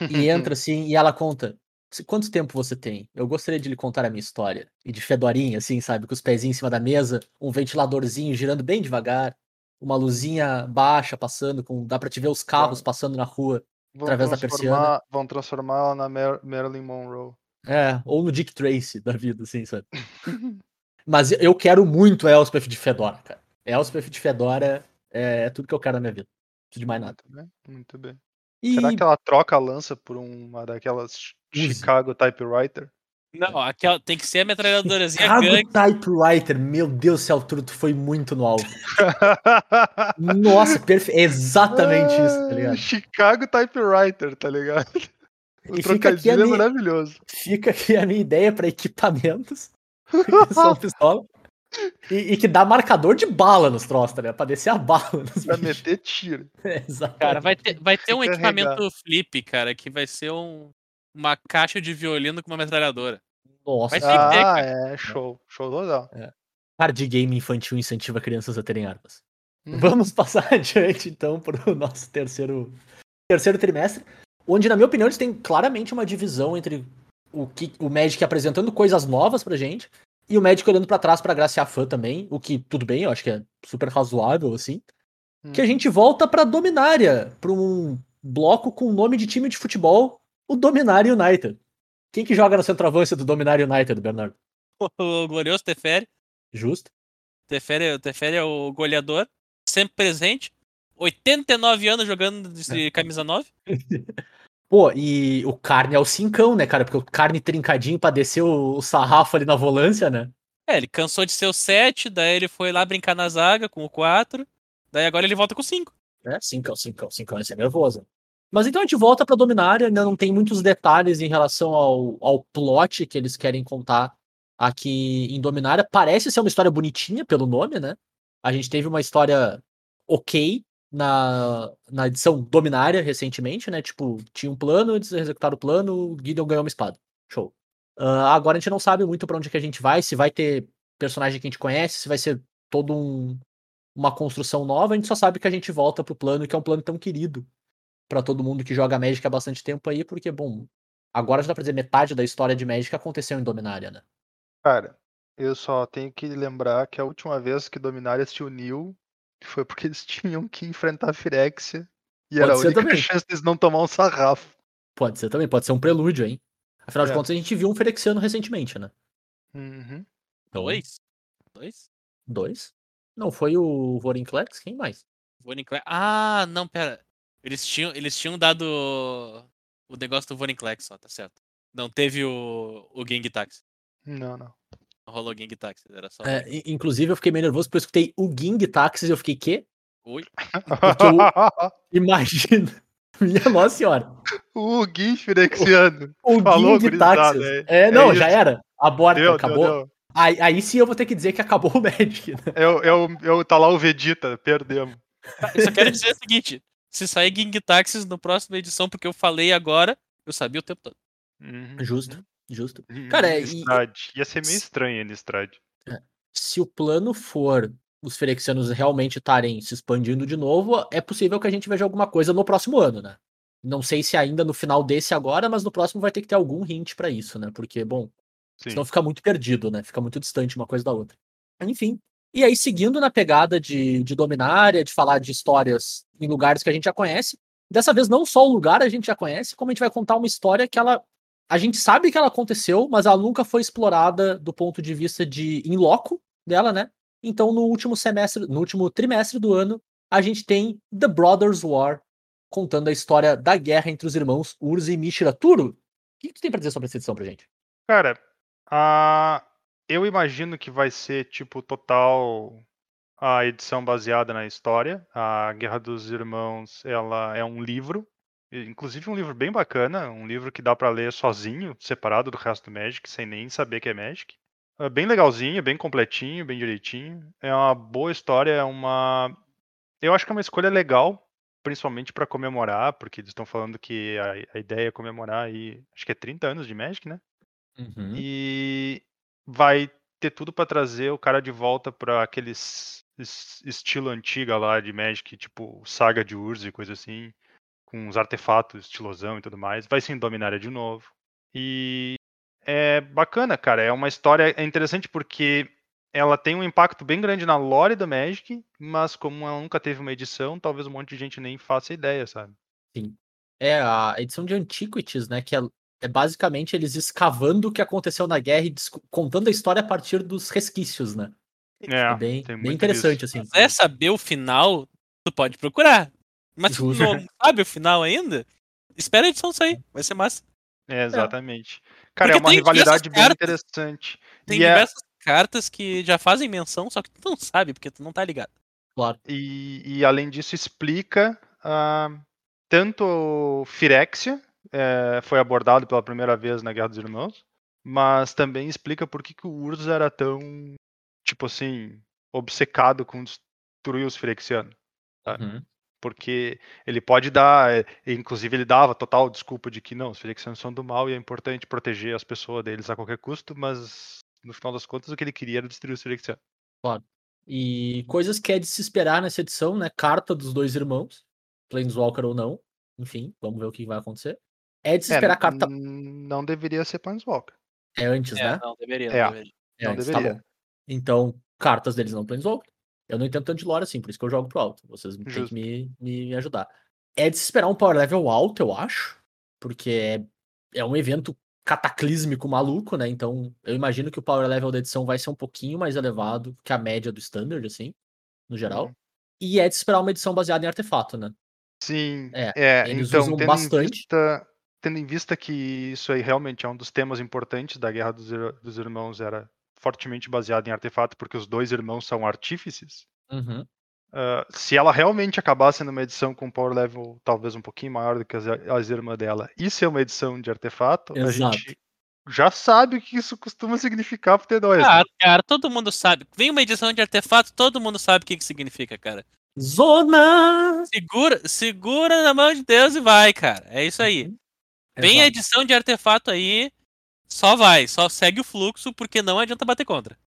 e entra assim e ela conta. "Se- Quanto tempo você tem? Eu gostaria de lhe contar a minha história. E de fedorinha, assim, sabe? Com os pezinhos em cima da mesa, um ventiladorzinho girando bem devagar, uma luzinha baixa passando, com dá pra te ver os carros passando na rua. Vão através da transformar, vão transformar ela na Mar- Marilyn Monroe. É, ou no Dick Tracy da vida, assim, sabe? Mas eu quero muito a Elspeth de Fedora, cara. Elspeth de Fedora é, é tudo que eu quero na minha vida. Não preciso de mais nada. Muito bem, muito bem. E Será que ela troca a lança por uma daquelas Use. Chicago Typewriter? Não, aquela tem que ser a metralhadorazinha Chicago gangue. Typewriter, meu Deus do céu, tu foi muito no alvo. Nossa, perfeito. É exatamente isso, tá ligado? Chicago Typewriter, tá ligado? O E fica aqui, a trocadilho é minha, maravilhoso. fica aqui a minha ideia pra equipamentos que são pistola. E, e que dá marcador de bala nos troços, tá ligado? Pra descer a bala nos Pra bichos. meter tiro. É, exatamente. Cara, vai ter, vai ter um carregar. equipamento flip, cara, que vai ser um, uma caixa de violino com uma metralhadora. Nossa, vai Ah, é, show. Show total. card game infantil incentiva crianças a terem armas. Hum. Vamos passar adiante, então, para o nosso terceiro, terceiro trimestre, onde, na minha opinião, eles têm claramente uma divisão entre o, que, o Magic apresentando coisas novas pra gente e o Magic olhando pra trás pra agraciar fã também, o que tudo bem, eu acho que é super razoável, assim. Que a Hum. gente volta pra Dominária, pra um bloco com o nome de time de futebol, o Dominária United. Quem que joga na centroavância do Dominária United, Bernardo? O glorioso Teferi. Justo? Teferi, o Teferi é o goleador, sempre presente. 89 anos jogando de camisa 9. Pô, e o carne é o cincão, né, cara? Porque o carne trincadinho pra descer o, o sarrafo ali na volância, né? É, ele cansou de ser o 7, daí ele foi lá brincar na zaga com o 4. Daí agora ele volta com o 5. É, cincão, cincão, cincão, esse é nervoso. Mas então a gente volta pra Dominária, ainda não tem muitos detalhes em relação ao, ao plot que eles querem contar aqui em Dominária. Parece ser uma história bonitinha pelo nome, né? A gente teve uma história ok, na, na edição Dominária recentemente, né? Tipo, tinha um plano, eles executaram o plano, o Gideon ganhou uma espada. Show. Ah, agora a gente não sabe muito pra onde que a gente vai, se vai ter personagem que a gente conhece, se vai ser todo um, uma construção nova, a gente só sabe que a gente volta pro plano, que é um plano tão querido pra todo mundo que joga Magic há bastante tempo aí, porque, bom, agora já dá pra dizer metade da história de Magic aconteceu em Dominária, né? Cara, eu só tenho que lembrar que a última vez que Dominária se uniu foi porque eles tinham que enfrentar a Firexia. E Pode era a ser única também. chance deles não tomar um sarrafo. Pode ser também, pode ser um prelúdio, hein? Afinal de É. contas, a gente viu um Ferexiano recentemente, né? Uhum. Dois? Dois? Dois? Não, foi o Vorinclex? Quem mais? Vorinclex. Ah, não, pera. Eles tinham, eles tinham dado o negócio do Vorinclex só, tá certo. Não teve o, o Gang Taxi. Não, não. Não rolou Gang Taxi, era só. É, inclusive, eu fiquei meio nervoso porque eu escutei o Ging Taxis e eu fiquei, quê? Oi? Imagina. Minha nossa senhora. o Gui Firexiano. O Falou, Ging Taxis. é- É, não, é já era. Aborta, Deu, deu, acabou. deu. Aí, aí sim eu vou ter que dizer que acabou o Magic. Né? Eu, eu, eu, tá lá o Vegeta, perdemos. Tá, Eu só quero dizer o seguinte: se sair Gang Taxis no próximo edição, porque eu falei agora, eu sabia o tempo todo. Uhum. Justo, justo. Cara, é, e-. Ia ser meio estranho ele, Listrade. Se o plano for os Ferexianos realmente estarem se expandindo de novo, é possível que a gente veja alguma coisa no próximo ano, né? Não sei se ainda no final desse agora, mas no próximo vai ter que ter algum hint pra isso, né? Porque, bom, Sim. Senão fica muito perdido, né? Fica muito distante uma coisa da outra. Enfim. E aí, seguindo na pegada de, de Dominária, de falar de histórias em lugares que a gente já conhece, dessa vez não só o lugar a gente já conhece, como a gente vai contar uma história que ela. A gente sabe que ela aconteceu, mas ela nunca foi explorada do ponto de vista de in loco dela, né? Então, no último semestre, no último trimestre do ano, a gente tem The Brothers War, contando a história da guerra entre os irmãos Urza e Mishra. Turo, o que, tu tem pra dizer sobre essa edição pra gente? Cara, a... eu imagino que vai ser, tipo, total a edição baseada na história. A Guerra dos Irmãos, ela é um livro, inclusive um livro bem bacana, um livro que dá pra ler sozinho, separado do resto do Magic, sem nem saber que é Magic. É bem legalzinho, bem completinho, bem direitinho. É uma boa história, é uma... Eu acho que é uma escolha legal, principalmente pra comemorar, porque eles estão falando que a, a ideia é comemorar aí, acho que é 30 anos de Magic, né? Uhum. E vai ter tudo pra trazer o cara de volta pra aqueles es- estilo antiga lá de Magic, tipo Saga de Urza e coisa assim, com uns artefatos estilosão e tudo mais. Vai ser em Dominária de novo. E é bacana, cara. É uma história é interessante porque ela tem um impacto bem grande na lore do Magic, mas como ela nunca teve uma edição, talvez um monte de gente nem faça ideia, sabe? É a edição de Antiquities, né? Que é, é basicamente eles escavando o que aconteceu na guerra e contando a história a partir dos resquícios, né? É, É bem, tem bem interessante, disso. assim. Se quiser saber o final, tu pode procurar. Mas se tu Justo. não sabe o final ainda, espera a edição sair. Vai ser massa. É, exatamente. Cara, é Porque uma tem rivalidade bem cartas. interessante. Tem E é- diversas cartas que já fazem menção, só que tu não sabe, porque tu não tá ligado. Claro. E, e, além disso explica ah, tanto o Firexia, eh, foi abordado pela primeira vez na Guerra dos Irmãos, mas também explica por que, que o Urza era tão, tipo assim, obcecado com destruir os Firexianos. Tá. Uhum. Porque ele pode dar, eh, inclusive ele dava total desculpa de que não, os Firexianos são do mal e é importante proteger as pessoas deles a qualquer custo, mas no final das contas o que ele queria era destruir os Firexianos. E coisas que é de se esperar nessa edição, né? Carta dos dois irmãos, Planeswalker ou não. Enfim, vamos ver o que vai acontecer. É de se esperar a carta. Não deveria ser Planeswalker. É antes, É, né? não, deveria, É. não deveria. É não antes, deveria. Tá bom. Então, cartas deles não Planeswalker. Eu não entendo tanto de lore assim, por isso que eu jogo pro alto. Vocês têm que Justo. me, me ajudar. É de se esperar um power level alto, eu acho. Porque é, é um evento cataclísmico maluco, né? Então, eu imagino que o power level da edição vai ser um pouquinho mais elevado que a média do standard, assim, no geral. Uhum. E é de se esperar uma edição baseada em artefato, né? Sim, É, é, eles então, usam tendo em, bastante. vista, tendo em vista que isso aí realmente é um dos temas importantes da Guerra dos, dos Irmãos, era fortemente baseado em artefato, porque os dois irmãos são artífices. Uhum. ah, se ela realmente acabasse numa edição com power level talvez um pouquinho maior do que as, as irmãs dela, e ser uma edição de artefato, a Exato. gente já sabe o que isso costuma significar pro T2. né? Ah, cara, todo mundo sabe. Vem uma edição de artefato, todo mundo sabe o que, que significa, cara. Zona! Segura, segura na mão de Deus e vai, cara. É isso aí. Vem a Exato. edição de artefato aí, só vai, só segue o fluxo, porque não adianta bater contra.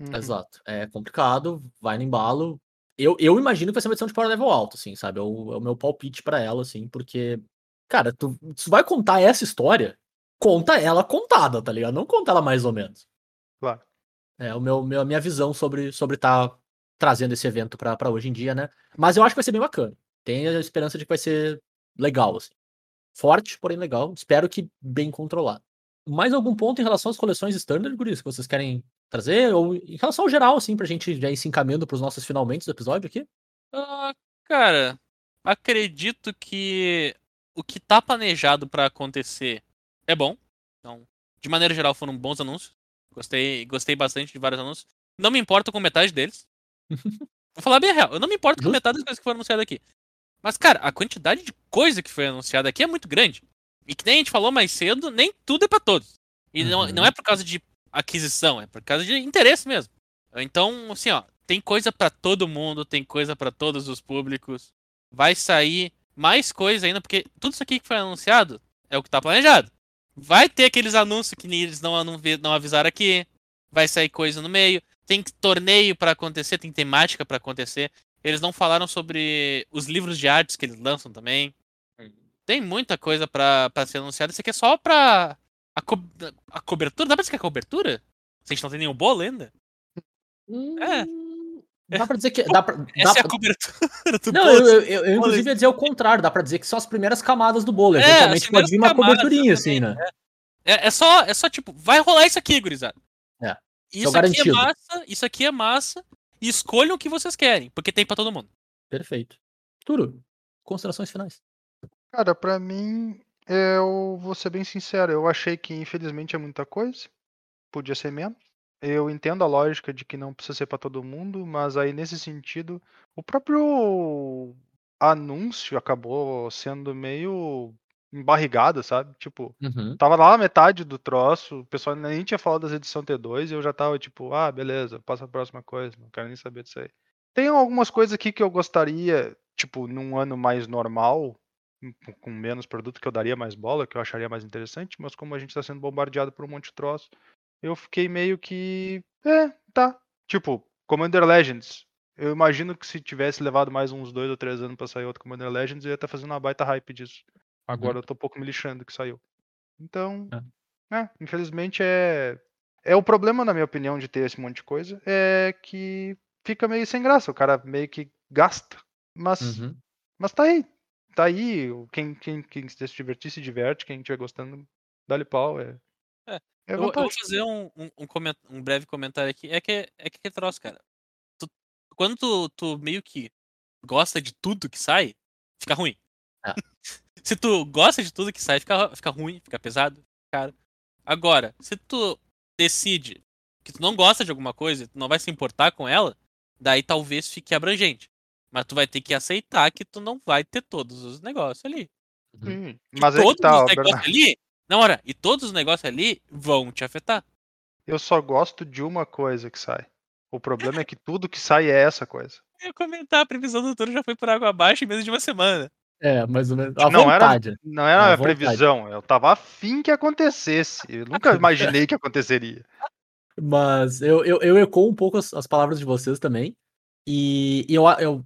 Uhum. Exato. É complicado, vai no embalo. Eu, eu imagino que vai ser uma edição de power level alto, assim, sabe? É o, é o meu palpite pra ela, assim, porque, cara, tu, tu vai contar essa história, conta ela contada, tá ligado? Não conta ela mais ou menos. Claro. É o meu, meu, a minha visão sobre sobre tá trazendo esse evento pra pra hoje em dia, né? Mas eu acho que vai ser bem bacana. Tenho a esperança de que vai ser legal, assim. Forte, porém legal. Espero que bem controlado. Mais algum ponto em relação às coleções standard, Guris, que vocês querem trazer? Ou em relação ao geral, assim, pra gente já ir se encaminhando pros nossos finalmente do episódio aqui? Ah, cara, acredito que o que tá planejado pra acontecer é bom. Então, de maneira geral, foram bons anúncios. Gostei, gostei bastante de vários anúncios. Não me importo com metade deles. Vou falar bem a real. Eu não me importo com Justo. metade das coisas que foram anunciadas aqui. Mas, cara, a quantidade de coisa que foi anunciada aqui é muito grande. E que nem a gente falou mais cedo, nem tudo é pra todos. E não, Uhum. não é por causa de aquisição, é por causa de interesse mesmo. Então, assim, ó, tem coisa pra todo mundo, tem coisa pra todos os públicos. Vai sair mais coisa ainda, porque tudo isso aqui que foi anunciado é o que tá planejado. Vai ter aqueles anúncios que eles não, anu- não avisaram aqui. Vai sair coisa no meio. Tem torneio pra acontecer, tem temática pra acontecer. Eles não falaram sobre os livros de artes que eles lançam também. Tem muita coisa pra pra ser anunciada. Isso aqui é só pra. A, co- a cobertura? Dá pra dizer que é cobertura? Se a gente não tem nenhum bolo ainda? É. Hum, Dá pra dizer que. Dá pra, dá Essa é a cobertura do Não, eu, eu, eu, eu, inclusive ia dizer o contrário, dá pra dizer que são as primeiras camadas do bolo. É, Eventualmente pode vir uma coberturinha, assim, né? exatamente, É, é só, é só tipo, vai rolar isso aqui, gurizada. É, Isso aqui garantido. é massa, isso aqui é massa. E escolham o que vocês querem, porque tem pra todo mundo. Perfeito. Turo, considerações finais. Cara, pra mim, eu vou ser bem sincero, eu achei que infelizmente é muita coisa, podia ser menos. Eu entendo a lógica de que não precisa ser pra todo mundo, mas aí nesse sentido, o próprio anúncio acabou sendo meio embarrigado, sabe? Tipo, Uhum. tava lá na metade do troço, o pessoal nem tinha falado das edição T2 e eu já tava tipo, ah, beleza, passa a próxima coisa, não quero nem saber disso aí. Tem algumas coisas aqui que eu gostaria, tipo, num ano mais normal, com- menos produto, que eu daria mais bola, que eu acharia mais interessante, mas como a gente tá sendo bombardeado por um monte de troço, eu fiquei meio que. É, tá. Tipo, Commander Legends. Eu imagino que se tivesse levado mais uns dois ou três anos pra sair outro Commander Legends, eu ia estar fazendo uma baita hype disso. Agora eu tô um pouco me lixando que saiu. Então, é, infelizmente é. É o problema, na minha opinião, de ter esse monte de coisa, é que fica meio sem graça. O cara meio que gasta. Mas, Uhum. mas tá aí. Tá aí. Quem, quem, quem se divertir, se diverte. Quem estiver gostando, dá-lhe pau. É, É, é Eu, eu vou fazer um, um, um coment- um breve comentário aqui. É que é que é troço, cara. Tu- quando tu, tu meio que gosta de tudo que sai, fica ruim. É. se tu gosta de tudo que sai, fica, fica ruim, fica pesado, cara. Agora, se tu decide que tu não gosta de alguma coisa, tu não vai se importar com ela, daí talvez fique abrangente. Mas tu vai ter que aceitar que tu não vai ter todos os negócios ali. Sim, E Mas é que todos tá, os negócios Bernardo. ali. Não, ora, e todos os negócios ali vão te afetar. Eu só gosto de uma coisa que sai. O problema é que tudo que sai é essa coisa. Eu ia comentar, a previsão do Turo já foi por água abaixo em menos de uma semana. É, mais ou menos. A Não era- vontade. Não era a vontade. previsão, eu tava afim que acontecesse. Eu nunca imaginei que aconteceria. Mas eu, eu, eu ecoo um pouco as, as palavras de vocês também. E, e eu, eu,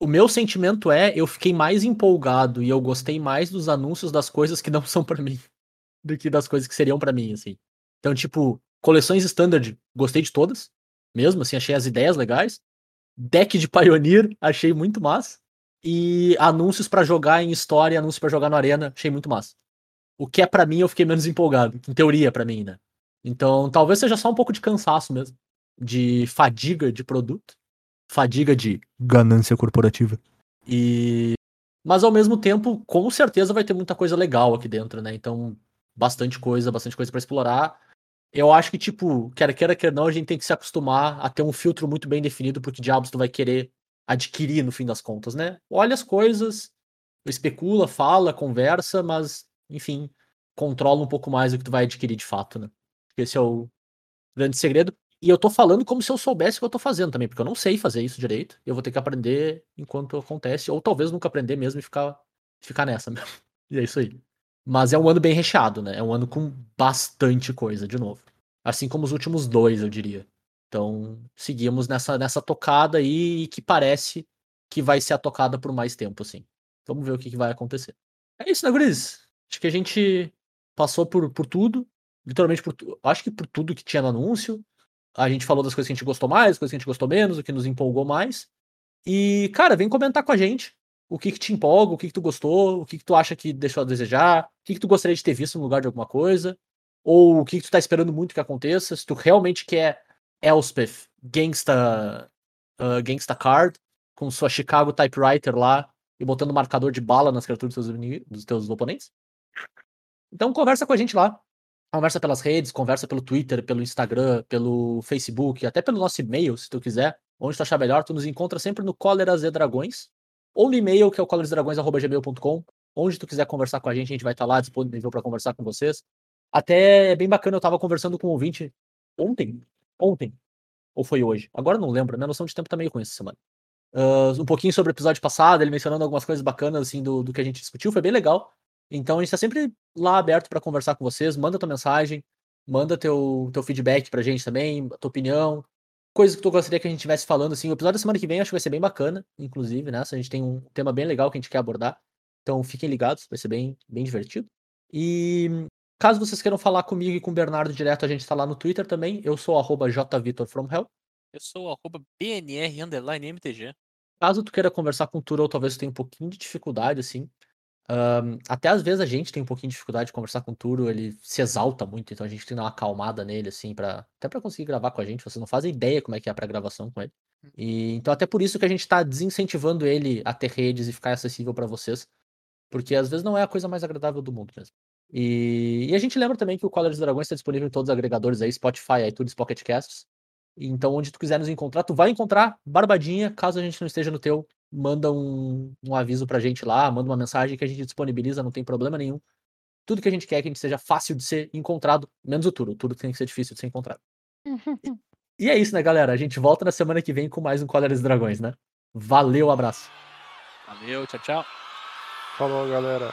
o meu sentimento é, eu fiquei mais empolgado e eu gostei mais dos anúncios das coisas que não são pra mim do que das coisas que seriam pra mim, assim. Então, tipo, coleções standard, gostei de todas, mesmo, assim, achei as ideias legais. Deck de Pioneer, achei muito massa. E anúncios pra jogar em história, anúncios pra jogar no Arena, achei muito massa. O que é pra mim, eu fiquei menos empolgado. Em teoria, pra mim, né? Então, talvez seja só um pouco de cansaço mesmo. De fadiga de produto. Fadiga de ganância corporativa. E. Mas ao mesmo tempo, com certeza vai ter muita coisa legal aqui dentro, né? Então, bastante coisa, bastante coisa pra explorar. Eu acho que, tipo, quer queira, quer não, a gente tem que se acostumar a ter um filtro muito bem definido pro que diabos tu vai querer adquirir no fim das contas, né? Olha as coisas, especula, fala, conversa, mas, enfim, controla um pouco mais o que tu vai adquirir de fato, né? Esse é o grande segredo. E eu tô falando como se eu soubesse o que eu tô fazendo também, porque eu não sei fazer isso direito. Eu vou ter que aprender enquanto acontece, ou talvez nunca aprender mesmo e ficar, ficar nessa mesmo. E é isso aí. Mas é um ano bem recheado, né? É um ano com bastante coisa, de novo. Assim como os últimos dois, eu diria. Então, seguimos nessa, nessa tocada aí e que parece que vai ser a tocada por mais tempo, assim. Vamos ver o que, que vai acontecer. É isso, né, Guris? Acho que a gente passou por, por tudo. Literalmente por Acho que por tudo que tinha no anúncio. A gente falou das coisas que a gente gostou mais, coisas que a gente gostou menos, o que nos empolgou mais. E, cara, vem comentar com a gente o que, que te empolga, o que, que tu gostou, o que, que tu acha que deixou a desejar, o que, que tu gostaria de ter visto no lugar de alguma coisa, ou o que, que tu tá esperando muito que aconteça, se tu realmente quer Elspeth Gangsta, uh, Gangsta Card, com sua Chicago Typewriter lá, e botando marcador de bala nas criaturas dos teus, dos teus oponentes. Então conversa com a gente lá. Conversa pelas redes, conversa pelo Twitter, pelo Instagram, pelo Facebook, até pelo nosso e-mail, se tu quiser. Onde tu achar melhor, tu nos encontra sempre no Cóleras e Dragões, ou no e-mail, que é o colerasdragões.gmail.com. Onde tu quiser conversar com a gente, a gente vai estar lá disponível para conversar com vocês. Até é bem bacana, eu tava conversando com um ouvinte ontem. Ontem. Ou foi hoje? Agora não lembro, minha noção de tempo tá meio ruim essa semana. Ah, um pouquinho sobre o episódio passado, ele mencionando algumas coisas bacanas assim do, do que a gente discutiu, foi bem legal. Então a gente tá sempre lá aberto para conversar com vocês, manda tua mensagem, manda teu, teu feedback pra gente também, tua opinião, coisas que tu gostaria que a gente estivesse falando assim. O episódio da semana que vem acho que vai ser bem bacana, inclusive, né? A gente tem um tema bem legal que a gente quer abordar. Então fiquem ligados, vai ser bem, bem divertido. E caso vocês queiram falar comigo e com o Bernardo direto, a gente tá lá no Twitter também. Eu sou jvitorfromhell. Eu sou o arroba BNR underline MTG. Caso tu queira conversar com o Turo, ou talvez tu tenha um pouquinho de dificuldade, assim. Ahn, até às vezes a gente tem um pouquinho de dificuldade de conversar com o Turo, ele se exalta muito, então a gente tem que dar uma acalmada nele, assim, pra, até pra conseguir gravar com a gente. Vocês não fazem ideia como é que é a pré-gravação com ele. E, então, até por isso que a gente tá desincentivando ele a ter redes e ficar acessível pra vocês. Porque às vezes não é a coisa mais agradável do mundo mesmo. E, e a gente lembra também que o Collar dos Dragões está disponível em todos os agregadores aí, Spotify, iTunes, Pocket Casts. Então, onde tu quiser nos encontrar, tu vai encontrar Barbadinha. Caso a gente não esteja no teu, manda um, um aviso pra gente lá, manda uma mensagem que a gente disponibiliza, não tem problema nenhum. Tudo que a gente quer é que a gente seja fácil de ser encontrado, menos o Turo. O Turo tem que ser difícil de ser encontrado. E é isso, né, galera? A gente volta na semana que vem com mais um Collar dos Dragões, né? Valeu, abraço. Valeu, tchau, tchau. Falou, galera.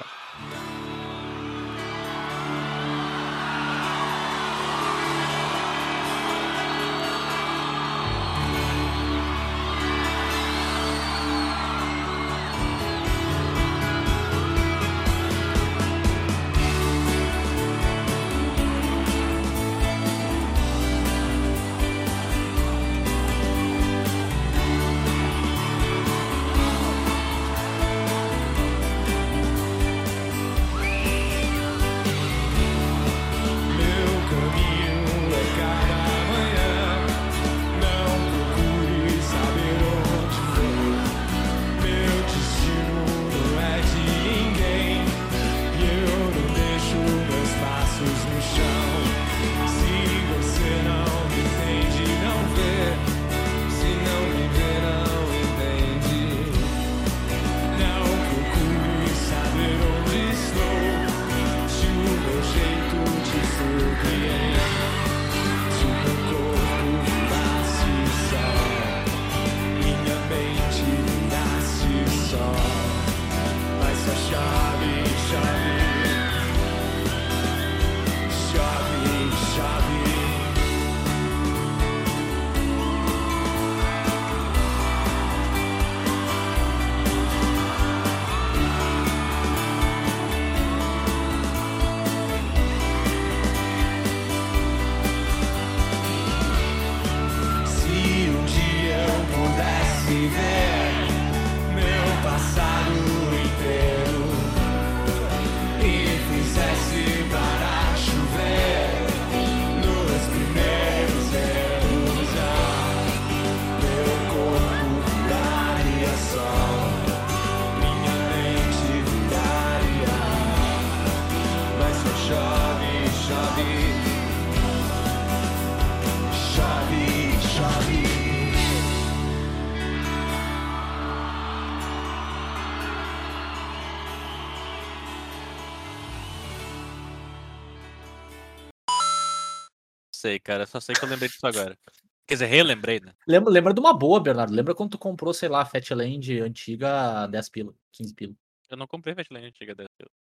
Sei, cara. Só sei que eu lembrei disso agora. Quer dizer, relembrei, né? Lembra, lembra de uma boa, Bernardo. Lembra quando tu comprou, sei lá, a Fatland antiga a 10 pila, 15 pila. Eu não comprei Fatland antiga dessa.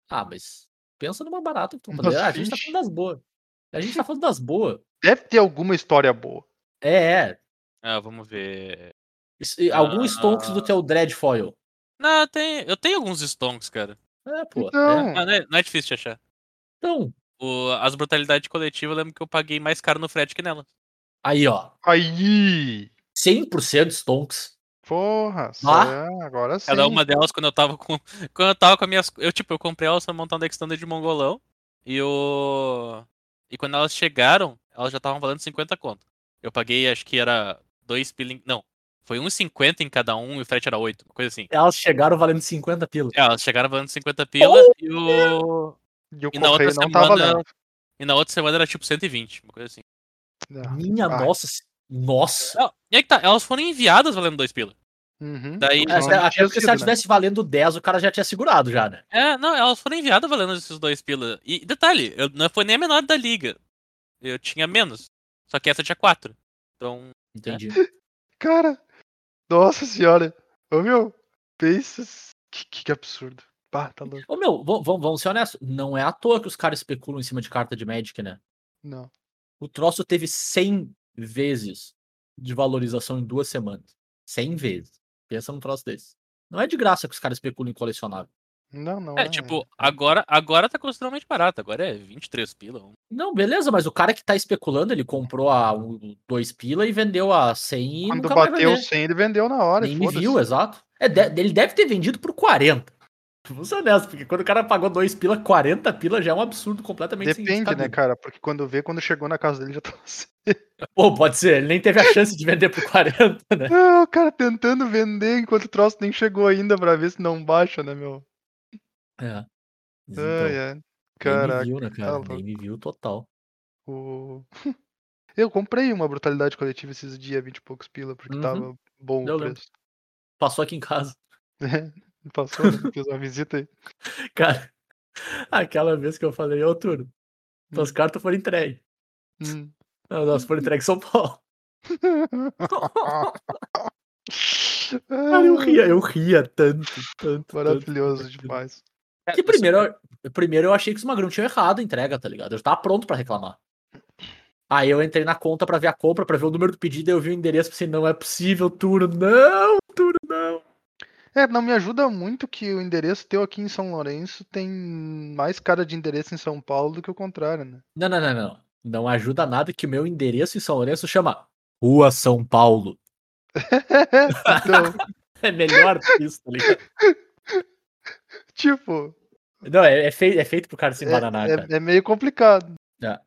Ah, mas pensa numa barata que tu poderia. Ah, a gente tá falando das boas. A gente tá falando das boas. Deve ter alguma história boa. É, é. Ah, vamos ver. Isso- Algum Ah. stonks do teu Dreadfoil. Não, tem, eu tenho alguns stonks, cara. É, pô. Então, é. Ah, não, é, não é difícil de achar. Então, O- as brutalidades coletivas, eu lembro que eu paguei mais caro no frete que nela. aí, ó. aí. 100% stonks. Porra, Ah. é- agora sim. Cada uma delas, quando eu tava com. Quando eu tava com as minhas. Eu, tipo, eu comprei elas pra montar um deck standard de mongolão. E o. E quando elas chegaram, elas já estavam valendo 50 conto. Eu paguei, acho que era 2 piling. Não. Foi 1,50 em cada um e o frete era 8, uma coisa assim. Elas chegaram valendo 50 pila. É, elas chegaram valendo 50 pila e o. E o E na outra não semana. valendo. E na outra semana era tipo 120, uma coisa assim. Não. Minha Ah. nossa. Nossa. Não, E aí que tá, elas foram enviadas valendo 2 pila. Uhum. Daí. É, não tinha porque se ela né? tivesse valendo 10, o cara já tinha segurado já, né? É, não, elas foram enviadas valendo esses dois pila. E detalhe, eu não foi nem a menor da liga. Eu tinha menos. Só que essa tinha quatro. Então. Entendi. Cara, nossa senhora. Ô meu, pensa. Que, que absurdo. Pá, tá louco. Ô, meu, vamos, ser honestos. Não é à toa que os caras especulam em cima de carta de Magic, né? Não. O troço teve 100 vezes de valorização em duas semanas. 100 vezes. Pensa num troço desse. Não é de graça que os caras especulam em colecionável. Não, não. É, tipo, agora, agora tá consideravelmente barato. Agora é 23 pila. Não, beleza, mas o cara que tá especulando, ele comprou a 2 pila e vendeu a 100 e Quando bateu vender. 100, ele vendeu na hora. Nem me viu, exato. É, de- ele deve ter vendido por 40. Vamos ser honestos, porque quando o cara pagou 2 pila, 40 pila já é um absurdo completamente sem Depende, né, cara? Porque quando vê, quando chegou na casa dele já tava assim. Pô, pode ser, ele nem teve a chance de vender por 40, né? Ah, o cara tentando vender enquanto o troço nem chegou ainda pra ver se não baixa, né, meu? É. Então, ai. nem Caraca. me viu, né, cara? tá nem me viu total. O... Eu comprei uma brutalidade coletiva esses dias, 20 e poucos pila, porque Uhum. tava bom Eu o lembro. preço. Passou aqui em casa. Passou, né? Fiz uma visita aí. Cara, aquela vez que eu falei, ô Turno, tuas cartas foram entregues. Hum. Não, elas foram entregues em São Paulo. Cara, eu ria, eu ria tanto, tanto. Maravilhoso tanto, demais. Que primeiro, eu- primeiro eu achei que os magrão tinham errado a entrega, tá ligado? Eu já tava pronto pra reclamar. Aí eu entrei na conta pra ver a compra, pra ver o número do pedido, e eu vi o endereço e pensei, não é possível, Turno, não, Turno, não. É, não me ajuda muito que o endereço teu aqui em São Lourenço tem mais cara de endereço em São Paulo do que o contrário, né? Não, não, não, não. Não ajuda nada que o meu endereço em São Lourenço chama Rua São Paulo. então, É melhor que isso, tá ligado? tipo, Não, é, é, fei- é feito pro cara se embananar, é, é, é meio complicado. É.